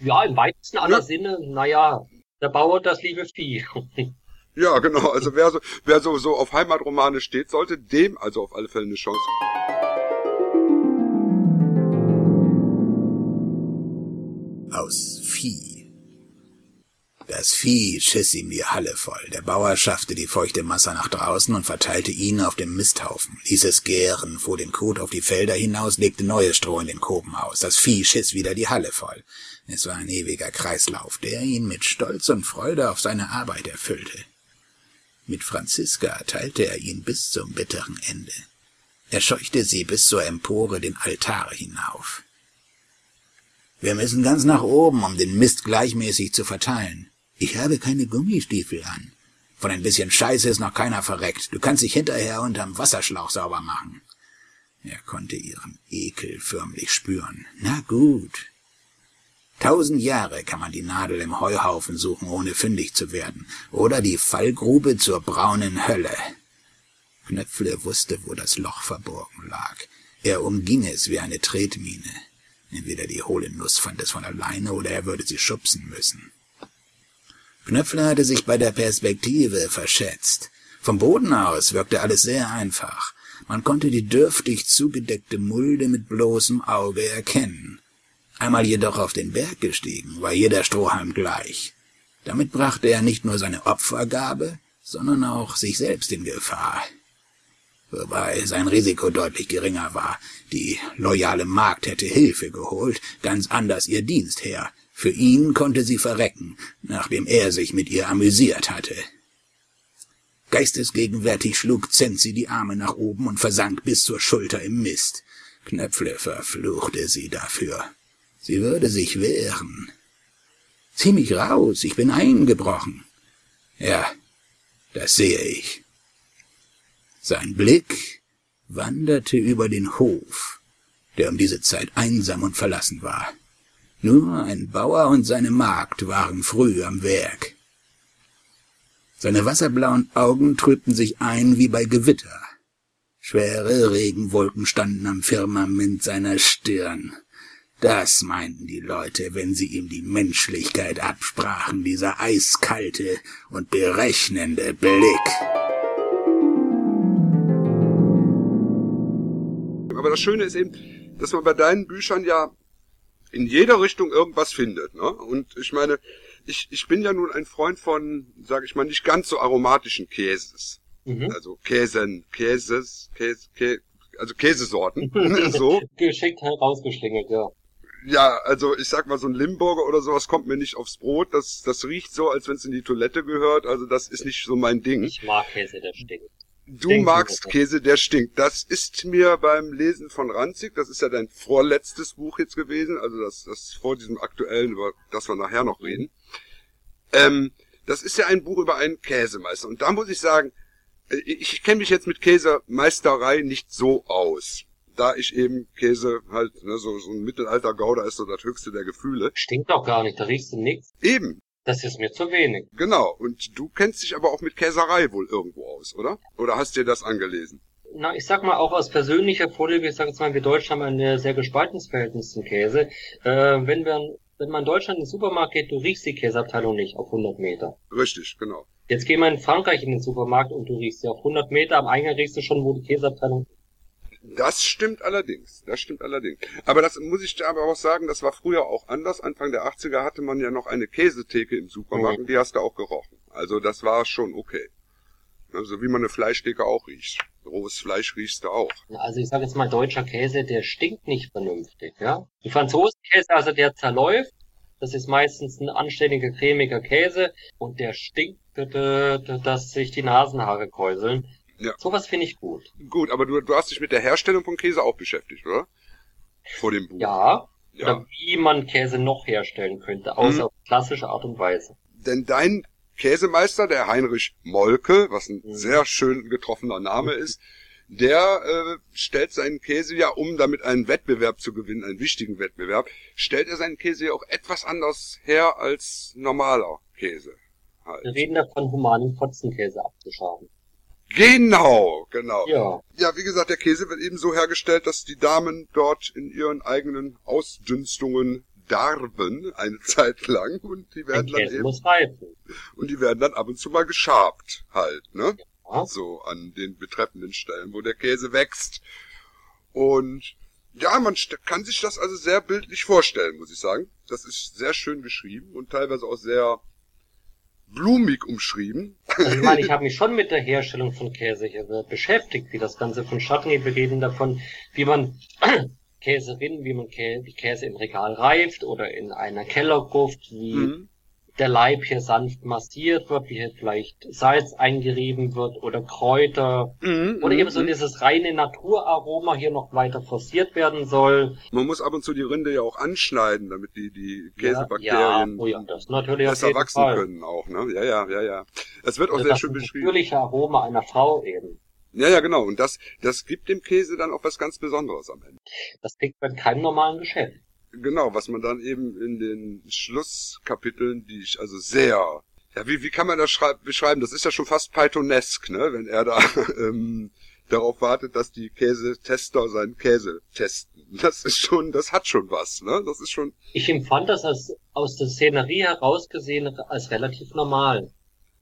Ja, im weitesten aller Ja. Sinne, naja, der Bauer das liebe Vieh. Ja, genau. Also wer so, wer so, so auf Heimatromane steht, sollte dem also auf alle Fälle eine Chance. Aus Vieh. Das Vieh schiss ihm die Halle voll. Der Bauer schaffte die feuchte Masse nach draußen und verteilte ihn auf dem Misthaufen, ließ es gären, fuhr den Kot auf die Felder hinaus, legte neues Stroh in den Koben aus. Das Vieh schiss wieder die Halle voll. Es war ein ewiger Kreislauf, der ihn mit Stolz und Freude auf seine Arbeit erfüllte. Mit Franziska teilte er ihn bis zum bitteren Ende. Er scheuchte sie bis zur Empore den Altar hinauf. Wir müssen ganz nach oben, um den Mist gleichmäßig zu verteilen. Ich habe keine Gummistiefel an. Von ein bisschen Scheiße ist noch keiner verreckt. Du kannst dich hinterher unterm Wasserschlauch sauber machen. Er konnte ihren Ekel förmlich spüren. Na gut. Tausend Jahre kann man die Nadel im Heuhaufen suchen, ohne fündig zu werden. Oder die Fallgrube zur braunen Hölle. Knöpfle wusste, wo das Loch verborgen lag. Er umging es wie eine Tretmine. Entweder die hohle Nuss fand es von alleine oder er würde sie schubsen müssen. Knöpfle hatte sich bei der Perspektive verschätzt. Vom Boden aus wirkte alles sehr einfach. Man konnte die dürftig zugedeckte Mulde mit bloßem Auge erkennen. Einmal jedoch auf den Berg gestiegen, war jeder Strohhalm gleich. Damit brachte er nicht nur seine Opfergabe, sondern auch sich selbst in Gefahr. Wobei sein Risiko deutlich geringer war. Die loyale Magd hätte Hilfe geholt, ganz anders ihr Dienstherr. Für ihn konnte sie verrecken, nachdem er sich mit ihr amüsiert hatte. Geistesgegenwärtig schlug Zenzi die Arme nach oben und versank bis zur Schulter im Mist. Knöpfle verfluchte sie dafür. Sie würde sich wehren. Zieh mich raus, ich bin eingebrochen. Ja, das sehe ich. Sein Blick wanderte über den Hof, der um diese Zeit einsam und verlassen war. Nur ein Bauer und seine Magd waren früh am Werk. Seine wasserblauen Augen trübten sich ein wie bei Gewitter. Schwere Regenwolken standen am Firmament seiner Stirn. Das meinten die Leute, wenn sie ihm die Menschlichkeit absprachen, dieser eiskalte und berechnende Blick. Aber das Schöne ist eben, dass man bei deinen Büchern ja in jeder Richtung irgendwas findet. Ne? Und ich meine, ich, ich bin ja nun ein Freund von, sage ich mal, nicht ganz so aromatischen Käses. Mhm. Also Käsen, Käses, Käse, Kä also Käsesorten. so. Geschickt herausgeschlingelt, ja. Ja, also ich sag mal, so ein Limburger oder sowas kommt mir nicht aufs Brot. Das, das riecht so, als wenn es in die Toilette gehört. Also das ist nicht so mein Ding. Ich mag Käse, der stinkt. Du Stinkt magst sogar. Käse, der stinkt. Das ist mir beim Lesen von Ranzig, das ist ja dein vorletztes Buch jetzt gewesen, also das, das vor diesem aktuellen, über das wir nachher noch reden. Ähm, das ist ja ein Buch über einen Käsemeister. Und da muss ich sagen, äh, ich, ich kenne mich jetzt mit Käsemeisterei nicht so aus. Da ich eben Käse halt, ne, so, so ein Mittelalter-Gouda ist so das höchste der Gefühle. Stinkt doch gar nicht, da riechst du nix. Eben, Das ist mir zu wenig. genau. Und du kennst dich aber auch mit Käserei wohl irgendwo aus, oder? Oder hast dir das angelesen? Na, ich sag mal auch aus persönlicher Vorliebe, ich sag jetzt mal, wir Deutschen haben ein sehr gespaltenes Verhältnis zum Käse. Äh, wenn wir, wenn man in Deutschland in den Supermarkt geht, du riechst die Käseabteilung nicht auf 100 Meter. Richtig, genau. Jetzt geh mal in Frankreich in den Supermarkt und du riechst sie auf 100 Meter. Am Eingang riechst du schon, wo die Käseabteilung Das stimmt allerdings. Das stimmt allerdings. Aber das muss ich dir aber auch sagen, das war früher auch anders. Anfang der 80er hatte man ja noch eine Käsetheke im Supermarkt Mhm. und die hast du auch gerochen. Also das war schon okay. Also wie man eine Fleischtheke auch riecht. Rohes Fleisch riechst du auch. Also ich sage jetzt mal, deutscher Käse, der stinkt nicht vernünftig, ja. Die Franzosenkäse, also der zerläuft, das ist meistens ein anständiger, cremiger Käse und der stinkt, d- dass sich die Nasenhaare kräuseln. Ja. Sowas finde ich gut. Gut, aber du, du hast dich mit der Herstellung von Käse auch beschäftigt, oder? Vor dem Buch. Ja, Ja. oder wie man Käse noch herstellen könnte, außer Mhm. auf klassische Art und Weise. Denn dein Käsemeister, der Heinrich Molke, was ein Mhm. sehr schön getroffener Name ist, der äh, stellt seinen Käse ja, um damit einen Wettbewerb zu gewinnen, einen wichtigen Wettbewerb, stellt er seinen Käse ja auch etwas anders her als normaler Käse. Wir Halt. reden davon, humanen Fotzenkäse abzuschaben. Genau, genau. Ja, Ja, wie gesagt, der Käse wird eben so hergestellt, dass die Damen dort in ihren eigenen Ausdünstungen darben eine Zeit lang und die werden dann eben und die werden dann ab und zu mal geschabt halt, ne? Ja. So an den betreffenden Stellen, wo der Käse wächst. Und ja, man kann sich das also sehr bildlich vorstellen, muss ich sagen. Das ist sehr schön geschrieben und teilweise auch sehr blumig umschrieben. Also ich meine, ich habe mich schon mit der Herstellung von Käse hier beschäftigt, wie das Ganze vonstatten geht. Wir reden davon, wie man Käse rinnt, wie man Kä wie Käse im Regal reift oder in einer Kellergruft, wie Mhm. Der Leib hier sanft massiert wird, wie hier vielleicht Salz eingerieben wird oder Kräuter Mhm. oder eben so mhm. dieses reine Naturaroma hier noch weiter forciert werden soll. Man muss ab und zu die Rinde ja auch anschneiden, damit die, die Ja, Käsebakterien oh ja, das natürlich besser wachsen Fall. können auch, ne? Ja, ja, ja, ja. Es wird auch Also sehr das schön beschrieben. natürliche Aroma einer Frau eben. Ja, ja, genau. Und das, das gibt dem Käse dann auch was ganz Besonderes am Ende. Das kriegt man in keinem normalen Geschäft. Genau, was man dann eben in den Schlusskapiteln, die ich also sehr, ja, wie, wie kann man das schrei- beschreiben? Das ist ja schon fast Pythonesk, ne? Wenn er da ähm, darauf wartet, dass die Käsetester seinen Käse testen. Das ist schon, das hat schon was, ne? Das ist schon, Ich empfand das als, aus der Szenerie herausgesehen als relativ normal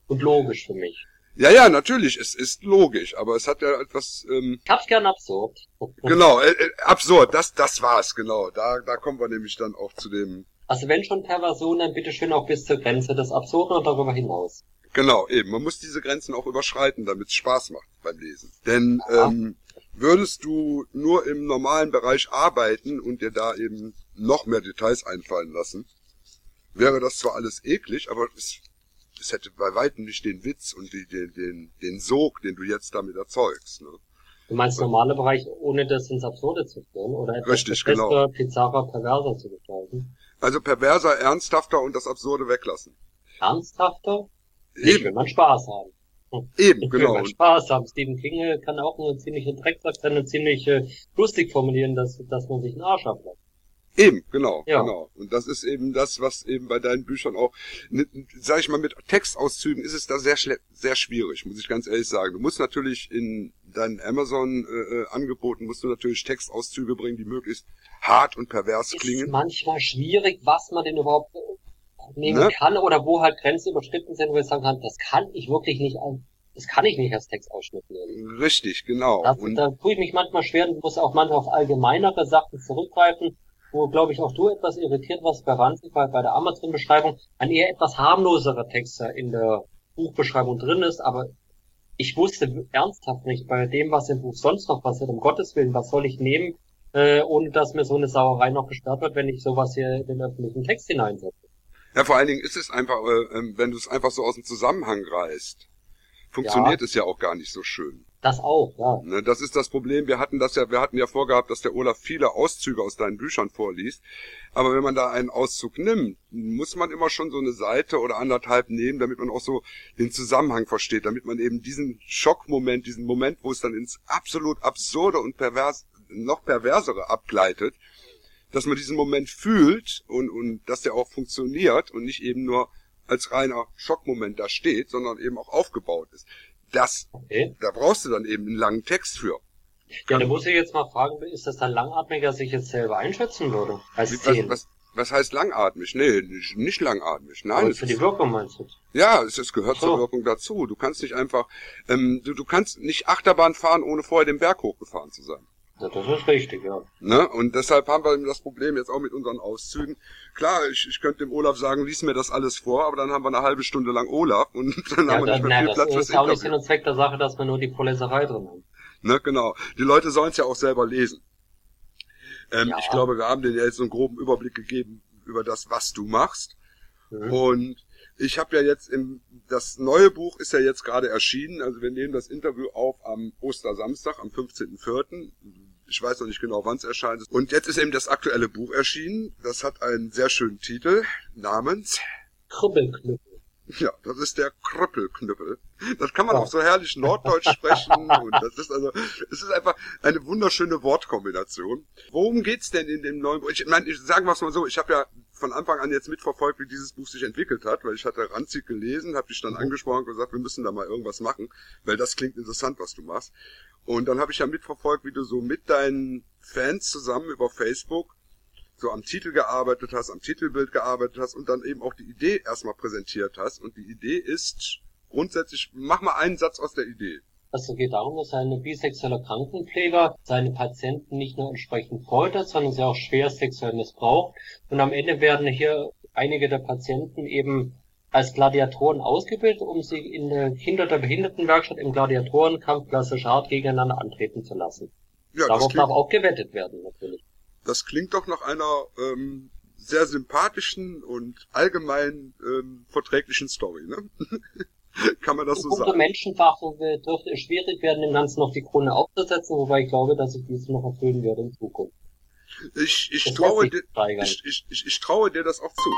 und logisch für mich. Ja, ja, natürlich, es ist logisch, aber es hat ja etwas, ähm, Ich hab's gern absurd. genau, äh, äh, absurd, das, das war's, genau. Da, da kommen wir nämlich dann auch zu dem, Also wenn schon Perversion, dann bitte schön auch bis zur Grenze des Absurden und darüber hinaus. Genau, eben. Man muss diese Grenzen auch überschreiten, damit es Spaß macht beim Lesen. Denn Ja. ähm, würdest du nur im normalen Bereich arbeiten und dir da eben noch mehr Details einfallen lassen, wäre das zwar alles eklig, aber es, es hätte bei weitem nicht den Witz und die, den, den, den Sog, den du jetzt damit erzeugst. Ne? Du meinst normaler Bereich, ohne das ins Absurde zu führen oder etwas Richtig, genau. bizarrer, perverser zu gestalten. Also perverser, ernsthafter und das Absurde weglassen. Ernsthafter? Nicht, wenn Eben, man Spaß haben. eben, Wenn genau. man Spaß haben. Stephen King kann auch eine ziemliche Drecksack sein und ziemlich äh, lustig formulieren, dass, dass man sich einen Arsch ablässt. Eben, genau, Ja. genau. Und das ist eben das, was eben bei deinen Büchern auch, ne, sag ich mal, mit Textauszügen ist es da sehr sehr schwierig, muss ich ganz ehrlich sagen. Du musst natürlich in deinen Amazon-Angeboten musst du natürlich Textauszüge bringen, die möglichst hart und pervers ist klingen. manchmal schwierig, was man denn überhaupt äh, nehmen Ne? kann oder wo halt Grenzen überschritten sind, wo ich sagen kann, das kann ich wirklich nicht, das kann ich nicht als Textausschnitt nehmen. Richtig, genau. Da, Und da tue ich mich manchmal schwer und muss auch manchmal auf allgemeinere Sachen zurückgreifen, wo, glaube ich, auch du etwas irritiert warst bei Ranzig, weil bei der Amazon-Beschreibung ein eher etwas harmloserer Text in der Buchbeschreibung drin ist, aber ich wusste ernsthaft nicht bei dem, was im Buch sonst noch passiert, um Gottes Willen, was soll ich nehmen, äh, ohne dass mir so eine Sauerei noch gesperrt wird, wenn ich sowas hier in den öffentlichen Text hineinsetze. Ja, vor allen Dingen ist es einfach, äh, ähm, wenn du es einfach so aus dem Zusammenhang reißt, funktioniert ja. es ja auch gar nicht so schön. Das auch, ja. Ne, das ist das Problem. Wir hatten das ja, wir hatten ja vorgehabt, dass der Olaf viele Auszüge aus deinen Büchern vorliest. Aber wenn man da einen Auszug nimmt, muss man immer schon so eine Seite oder anderthalb nehmen, damit man auch so den Zusammenhang versteht, damit man eben diesen Schockmoment, diesen Moment, wo es dann ins absolut absurde und pervers, noch perversere abgleitet, dass man diesen Moment fühlt und, und dass der auch funktioniert und nicht eben nur als reiner Schockmoment da steht, sondern eben auch aufgebaut ist. Das, okay. da brauchst du dann eben einen langen Text für. Ja, da muss ich jetzt mal fragen, ist das dann langatmiger, sich jetzt selber einschätzen würde? Als was, was, was heißt langatmig? Nee, nicht, nicht langatmig. Nein. Aber für die Wirkung meinst du? Ja, es, es gehört so. zur Wirkung dazu. Du kannst nicht einfach, ähm, du, du kannst nicht Achterbahn fahren, ohne vorher den Berg hochgefahren zu sein. Ja, das ist richtig, ja. Ne? Und deshalb haben wir das Problem jetzt auch mit unseren Auszügen. Klar, ich, ich könnte dem Olaf sagen, lies mir das alles vor, aber dann haben wir eine halbe Stunde lang Olaf und dann ja, haben wir nicht mehr viel Platz fürs Das ist auch nicht Sinn und Zweck der Sache, dass wir nur die Vorleserei drin haben. Ne, genau. Die Leute sollen es ja auch selber lesen. Ähm, ja. Ich glaube, wir haben denen ja jetzt so einen groben Überblick gegeben über das, was du machst. Mhm. Und ich habe ja jetzt im das neue Buch ist ja jetzt gerade erschienen. Also wir nehmen das Interview auf am Ostersamstag, am 15.04. Ich weiß noch nicht genau, wann es erscheint. Und jetzt ist eben das aktuelle Buch erschienen. Das hat einen sehr schönen Titel namens Krüppelknüppel. Ja, das ist der Krüppelknüppel. Das kann man ja. auch so herrlich norddeutsch sprechen und das ist also, es ist einfach eine wunderschöne Wortkombination. Worum geht's denn in dem neuen Buch? Ich meine, ich sagen wir mal so, ich habe ja von Anfang an jetzt mitverfolgt, wie dieses Buch sich entwickelt hat, weil ich hatte Ranzig gelesen, habe dich dann mhm. angesprochen und gesagt, wir müssen da mal irgendwas machen, weil das klingt interessant, was du machst. Und dann habe ich ja mitverfolgt, wie du so mit deinen Fans zusammen über Facebook so am Titel gearbeitet hast, am Titelbild gearbeitet hast und dann eben auch die Idee erstmal präsentiert hast. Und die Idee ist grundsätzlich, mach mal einen Satz aus der Idee. Also geht darum, dass ein bisexueller Krankenpfleger seine Patienten nicht nur entsprechend foltert, sondern sie auch schwer sexuell missbraucht. Und am Ende werden hier einige der Patienten eben als Gladiatoren ausgebildet, um sie in der Kinder- der Behindertenwerkstatt im Gladiatorenkampf klassisch hart gegeneinander antreten zu lassen. Ja, Darauf darf auch gewettet werden, natürlich. Das klingt doch nach einer ähm, sehr sympathischen und allgemein ähm, verträglichen Story, ne? Kann man das so sagen? Menschenfachung dürfte es schwierig werden, dem Ganzen noch die Krone aufzusetzen, wobei ich glaube, dass ich dies noch erfüllen werde in Zukunft. Ich, ich, traue, dir, ich, ich, ich, ich traue dir das auch zu.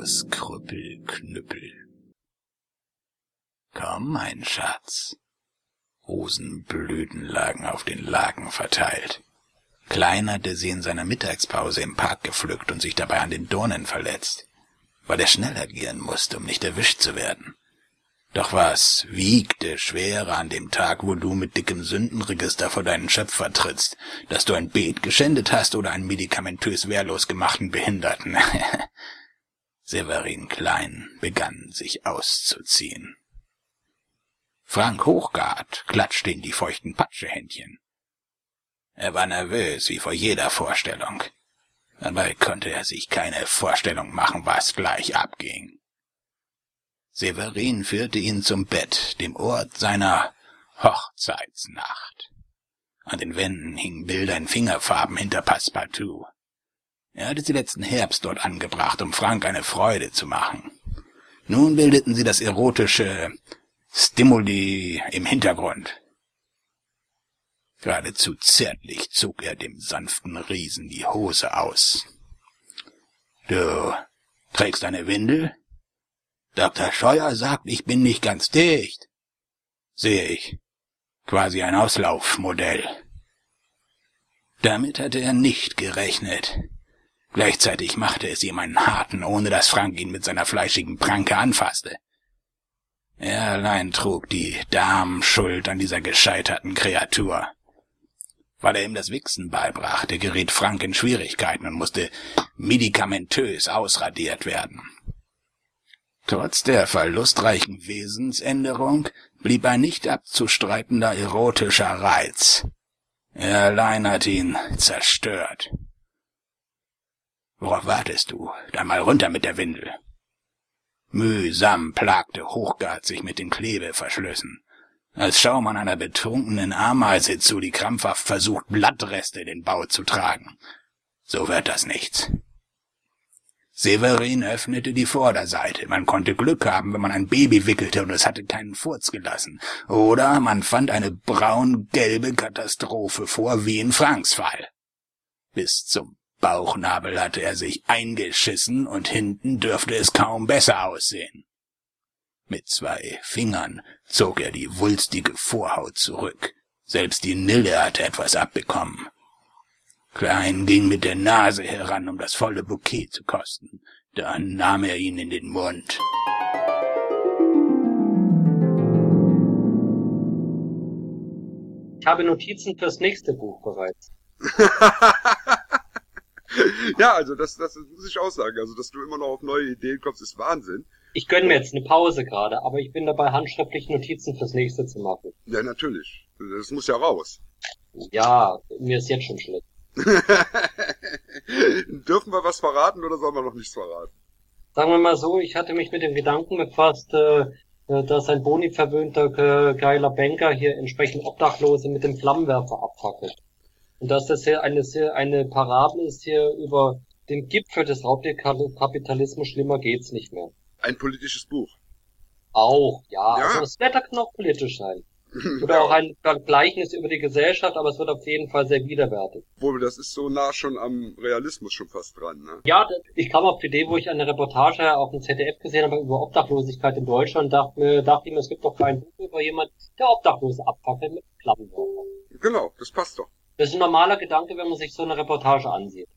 aus Krüppelknüppel. Komm, mein Schatz. Rosenblüten lagen auf den Laken verteilt. Klein hatte sie in seiner Mittagspause im Park gepflückt und sich dabei an den Dornen verletzt, weil er schnell agieren musste, um nicht erwischt zu werden. Doch was wiegte schwerer an dem Tag, wo du mit dickem Sündenregister vor deinen Schöpfer trittst, dass du ein Beet geschändet hast oder einen medikamentös wehrlos gemachten Behinderten? Severin Klein begann sich auszuziehen. Frank Hochgart klatschte in die feuchten Patschehändchen. Er war nervös wie vor jeder Vorstellung. Dabei konnte er sich keine Vorstellung machen, was gleich abging. Severin führte ihn zum Bett, dem Ort seiner Hochzeitsnacht. An den Wänden hingen Bilder in Fingerfarben hinter Passepartout. Er hatte sie letzten Herbst dort angebracht, um Frank eine Freude zu machen. Nun bildeten sie das erotische Stimuli im Hintergrund. Geradezu zärtlich zog er dem sanften Riesen die Hose aus. Du trägst eine Windel? Dr. Scheuer sagt, ich bin nicht ganz dicht. Sehe ich. Quasi ein Auslaufmodell. Damit hatte er nicht gerechnet. Gleichzeitig machte es ihm einen harten, ohne dass Frank ihn mit seiner fleischigen Pranke anfasste. Er allein trug die Damenschuld an dieser gescheiterten Kreatur. Weil er ihm das Wichsen beibrachte, geriet Frank in Schwierigkeiten und musste medikamentös ausradiert werden. Trotz der verlustreichen Wesensänderung blieb ein nicht abzustreitender erotischer Reiz. Er allein hat ihn zerstört. Worauf wartest du? Dann mal runter mit der Windel. Mühsam plagte Hochgart sich mit den Klebeverschlüssen. Als schaue man einer betrunkenen Ameise zu, die krampfhaft versucht, Blattreste den Bau zu tragen. So wird das nichts. Severin öffnete die Vorderseite. Man konnte Glück haben, wenn man ein Baby wickelte und es hatte keinen Furz gelassen. Oder man fand eine braun-gelbe Katastrophe vor, wie in Franks Fall. Bis zum Bauchnabel hatte er sich eingeschissen und hinten dürfte es kaum besser aussehen. Mit zwei Fingern zog er die wulstige Vorhaut zurück. Selbst die Nille hatte etwas abbekommen. Klein ging mit der Nase heran, um das volle Bouquet zu kosten. Dann nahm er ihn in den Mund. Ich habe Notizen fürs nächste Buch bereits. ja, also das, das muss ich auch sagen. Also, dass du immer noch auf neue Ideen kommst, ist Wahnsinn. Ich gönne mir jetzt eine Pause gerade, aber ich bin dabei, handschriftlich Notizen fürs nächste zu machen. Ja, natürlich. Das muss ja raus. Ja, mir ist jetzt schon schlecht. Dürfen wir was verraten oder sollen wir noch nichts verraten? Sagen wir mal so, ich hatte mich mit dem Gedanken befasst, äh, äh dass ein Boni-verwöhnter äh, geiler Banker hier entsprechend Obdachlose mit dem Flammenwerfer abfackelt. Und dass das hier eine, eine Parabel ist hier über den Gipfel des Raubtierkapitalismus, schlimmer geht's nicht mehr. Ein politisches Buch. Auch, ja. ja. Also das Wetter kann auch politisch sein. Oder auch ein Gleichnis über die Gesellschaft, aber es wird auf jeden Fall sehr widerwärtig. Wohl, das ist so nah schon am Realismus schon fast dran, ne? Ja, ich kam auf die Idee, wo ich eine Reportage auf dem ZDF gesehen habe über Obdachlosigkeit in Deutschland, dachte mir, dachte ich mir, es gibt doch kein Buch über jemand, der Obdachlose abfackelt mit Flammenwerfer. Genau, das passt doch. Das ist ein normaler Gedanke, wenn man sich so eine Reportage ansieht.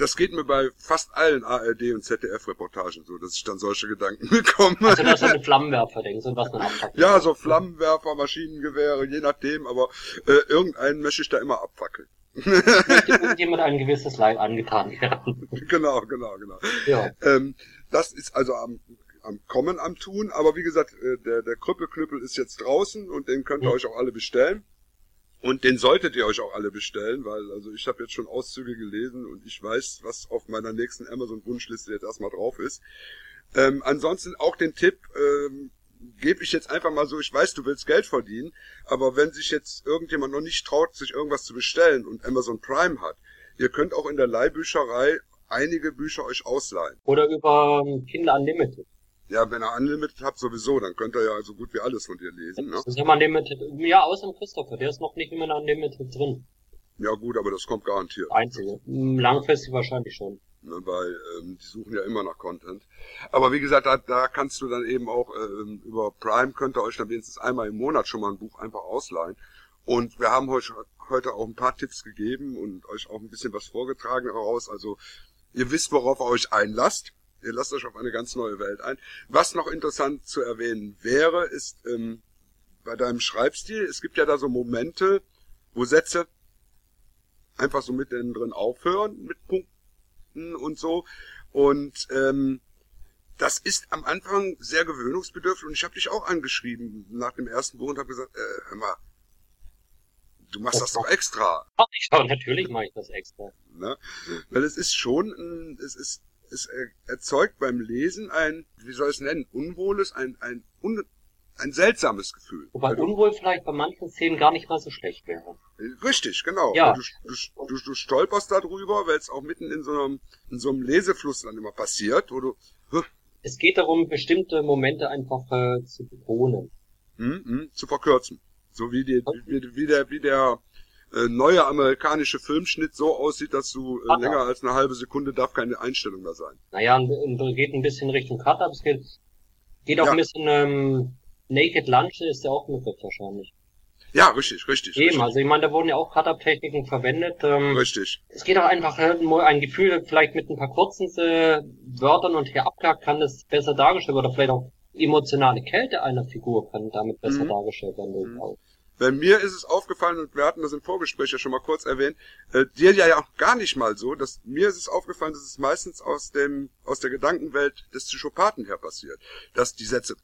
Das geht mir bei fast allen ARD und ZDF-Reportagen so, dass ich dann solche Gedanken bekomme. Also dass du eine Flammenwerfer denkst und was man Ja, so Flammenwerfer, Maschinengewehre, je nachdem, aber äh, irgendeinen möchte ich da immer abfackeln. jemand ein gewisses Leid angetan werden. Genau, genau, genau. Ja. Ähm, das ist also am, am Kommen, am Tun, aber wie gesagt, äh, der, der Krüppelknüppel ist jetzt draußen und den könnt ihr hm. euch auch alle bestellen. Und den solltet ihr euch auch alle bestellen, weil also ich habe jetzt schon Auszüge gelesen und ich weiß, was auf meiner nächsten Amazon-Wunschliste jetzt erstmal drauf ist. Ähm, ansonsten auch den Tipp, ähm, gebe ich jetzt einfach mal so, ich weiß, du willst Geld verdienen, aber wenn sich jetzt irgendjemand noch nicht traut, sich irgendwas zu bestellen und Amazon Prime hat, ihr könnt auch in der Leihbücherei einige Bücher euch ausleihen. Oder über Kinder Unlimited. Ja, wenn ihr Unlimited habt sowieso, dann könnt ihr ja so gut wie alles von dir lesen. Ne? Ist immer Unlimited. Ja, außer Christopher, der ist noch nicht immer in Unlimited drin. Ja gut, aber das kommt garantiert. Einzige. Langfristig wahrscheinlich schon. Ne, weil ähm, die suchen ja immer nach Content. Aber wie gesagt, da, da kannst du dann eben auch ähm, über Prime könnt ihr euch dann wenigstens einmal im Monat schon mal ein Buch einfach ausleihen. Und wir haben euch heute auch ein paar Tipps gegeben und euch auch ein bisschen was vorgetragen daraus. Also ihr wisst, worauf ihr euch einlasst. Ihr lasst euch auf eine ganz neue Welt ein. Was noch interessant zu erwähnen wäre, ist ähm, bei deinem Schreibstil, es gibt ja da so Momente, wo Sätze einfach so mitten drin aufhören mit Punkten und so. Und ähm, das ist am Anfang sehr gewöhnungsbedürftig und ich habe dich auch angeschrieben nach dem ersten Buch und habe gesagt, äh, hör mal, du machst das doch extra. Ach, ich, natürlich mache ich das extra. Ne? Weil es ist schon, es ist es erzeugt beim Lesen ein, wie soll ich es nennen, unwohles, ein, ein, un, ein seltsames Gefühl. Wobei also, unwohl vielleicht bei manchen Szenen gar nicht mal so schlecht wäre. Richtig, genau. Ja. Du, du, du, du stolperst darüber, weil es auch mitten in so einem, in so einem Lesefluss dann immer passiert, wo du, huh. Es geht darum, bestimmte Momente einfach äh, zu betonen. Hm, hm, zu verkürzen. So wie, die, wie, wie der, wie der äh, neue amerikanische Filmschnitt so aussieht, dass du äh, länger als eine halbe Sekunde darf keine Einstellung mehr sein. Naja, geht ein bisschen Richtung Cut, aber es geht, geht auch ja. ein bisschen ähm, Naked Lunch ist ja auch Begriff wahrscheinlich. Ja, richtig, richtig. Eben, richtig. also ich meine, da wurden ja auch Cut-Up-Techniken verwendet. Ähm, richtig. Es geht auch einfach nur ein Gefühl, vielleicht mit ein paar kurzen äh, Wörtern und hier abgehakt kann das besser dargestellt werden, oder vielleicht auch emotionale Kälte einer Figur kann damit besser mhm. dargestellt werden. Mhm. Bei mir ist es aufgefallen, und wir hatten das im Vorgespräch ja schon mal kurz erwähnt, äh, dir ja auch gar nicht mal so, dass mir ist es aufgefallen, dass es meistens aus dem, aus der Gedankenwelt des Psychopathen her passiert, dass die Sätze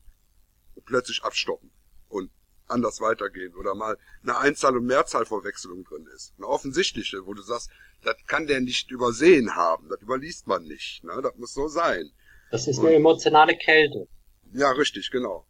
plötzlich abstoppen und anders weitergehen oder mal eine Einzahl- und Mehrzahlverwechslung drin ist. Eine offensichtliche, wo du sagst, das kann der nicht übersehen haben, das überliest man nicht, ne? das muss so sein. Das ist eine emotionale Kälte. Ja, richtig, genau.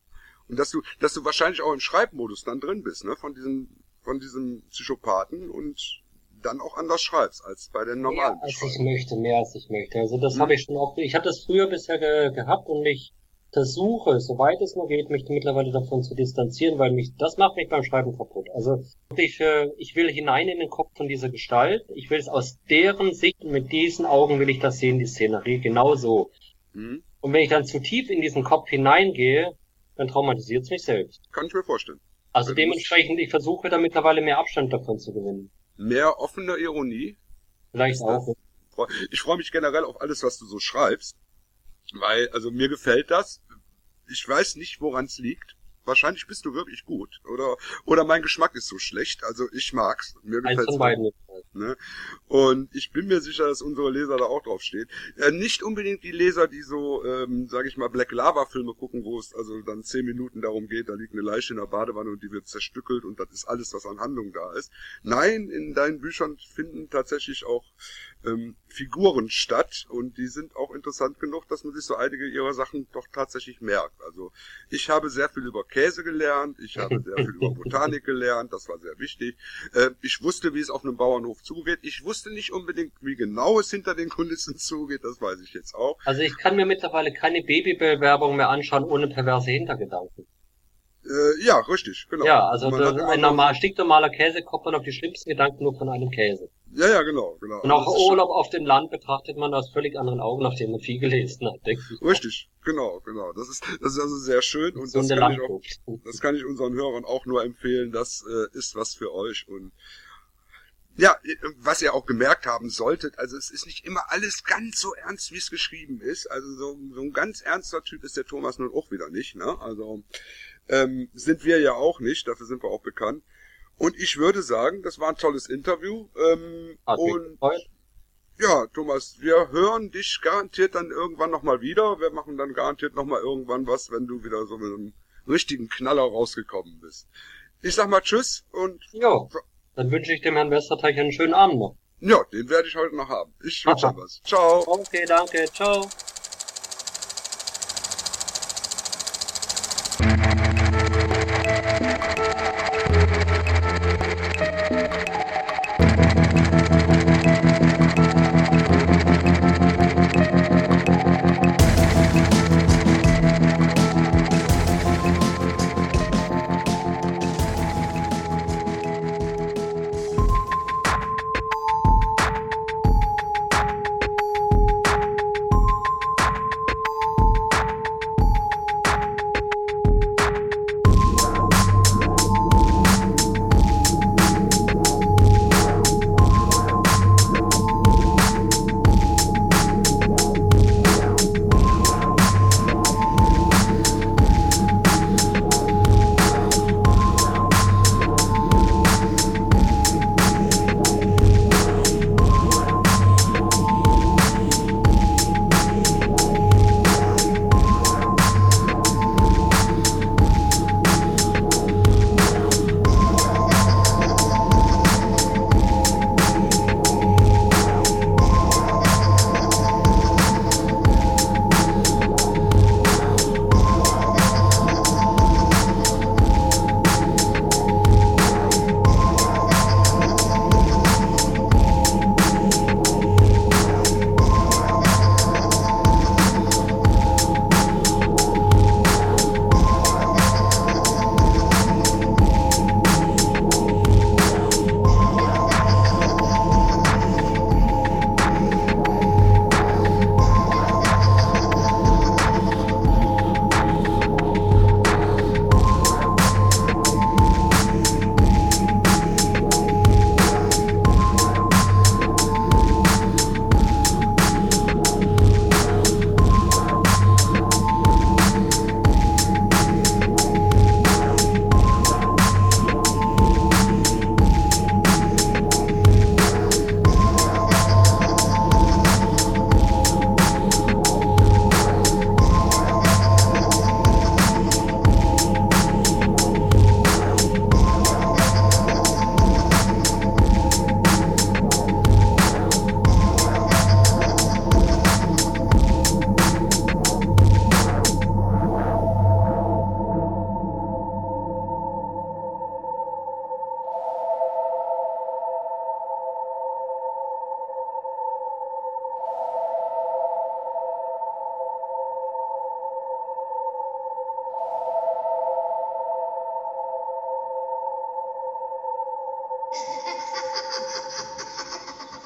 Und dass du, dass du wahrscheinlich auch im Schreibmodus dann drin bist, ne, von diesem, von diesem Psychopathen und dann auch anders schreibst als bei den normalen. Mehr als ich möchte, mehr als ich möchte. Also das hm. habe ich schon auch, ich hatte das früher bisher ge gehabt und ich versuche, soweit es nur geht, mich mittlerweile davon zu distanzieren, weil mich, das macht mich beim Schreiben kaputt. Also ich, äh, ich will hinein in den Kopf von dieser Gestalt. Ich will es aus deren Sicht und mit diesen Augen will ich das sehen, die Szenerie, genau so. Hm. Und wenn ich dann zu tief in diesen Kopf hineingehe, dann traumatisiert es mich selbst. Kann ich mir vorstellen. Also Wenn dementsprechend, ich versuche da mittlerweile mehr Abstand davon zu gewinnen. Mehr offene Ironie? Vielleicht auch. Ich freue mich generell auf alles, was du so schreibst. Weil, also mir gefällt das. Ich weiß nicht, woran es liegt. Wahrscheinlich bist du wirklich gut. Oder, oder mein Geschmack ist so schlecht. Also ich mag's. Mir gefällt's. Eins von beiden. Ne? Und ich bin mir sicher, dass unsere Leser da auch drauf stehen. Äh, nicht unbedingt die Leser, die so, ähm, sage ich mal, Black Lava Filme gucken, wo es also dann zehn Minuten darum geht, da liegt eine Leiche in der Badewanne und die wird zerstückelt und das ist alles, was an Handlung da ist. Nein, in deinen Büchern finden tatsächlich auch ähm, Figuren statt und die sind auch interessant genug, dass man sich so einige ihrer Sachen doch tatsächlich merkt. Also ich habe sehr viel über Käse gelernt, ich habe sehr viel über Botanik gelernt, das war sehr wichtig. Äh, ich wusste, wie es auf einem Bauernhof zugeht. Ich wusste nicht unbedingt, wie genau es hinter den Kulissen zugeht, das weiß ich jetzt auch. Also ich kann mir mittlerweile keine Babybewerbung mehr anschauen ohne perverse Hintergedanken. Äh, ja, richtig, genau. Ja, also ein normal, stinknormaler Käse kommt man auf die schlimmsten Gedanken nur von einem Käse. Ja, ja, genau, genau. Und auch Urlaub auf dem Land betrachtet man aus völlig anderen Augen, nachdem man viel gelesen hat, ich. Richtig, genau, genau. Das ist, das ist also sehr schön und das kann, ich auch, das kann ich unseren Hörern auch nur empfehlen. Das äh, ist was für euch und ja, was ihr auch gemerkt haben solltet, also es ist nicht immer alles ganz so ernst, wie es geschrieben ist. Also so, so ein ganz ernster Typ ist der Thomas nun auch wieder nicht, ne? Also ähm, sind wir ja auch nicht, dafür sind wir auch bekannt. Und ich würde sagen, das war ein tolles Interview. Ähm, und ja, Thomas, wir hören dich garantiert dann irgendwann nochmal wieder. Wir machen dann garantiert nochmal irgendwann was, wenn du wieder so mit einem richtigen Knaller rausgekommen bist. Ich sag mal Tschüss und... Ja, dann wünsche ich dem Herrn Westerteich einen schönen Abend noch. Ja, den werde ich heute noch haben. Ich wünsche was. Ciao. Okay, danke. Ciao.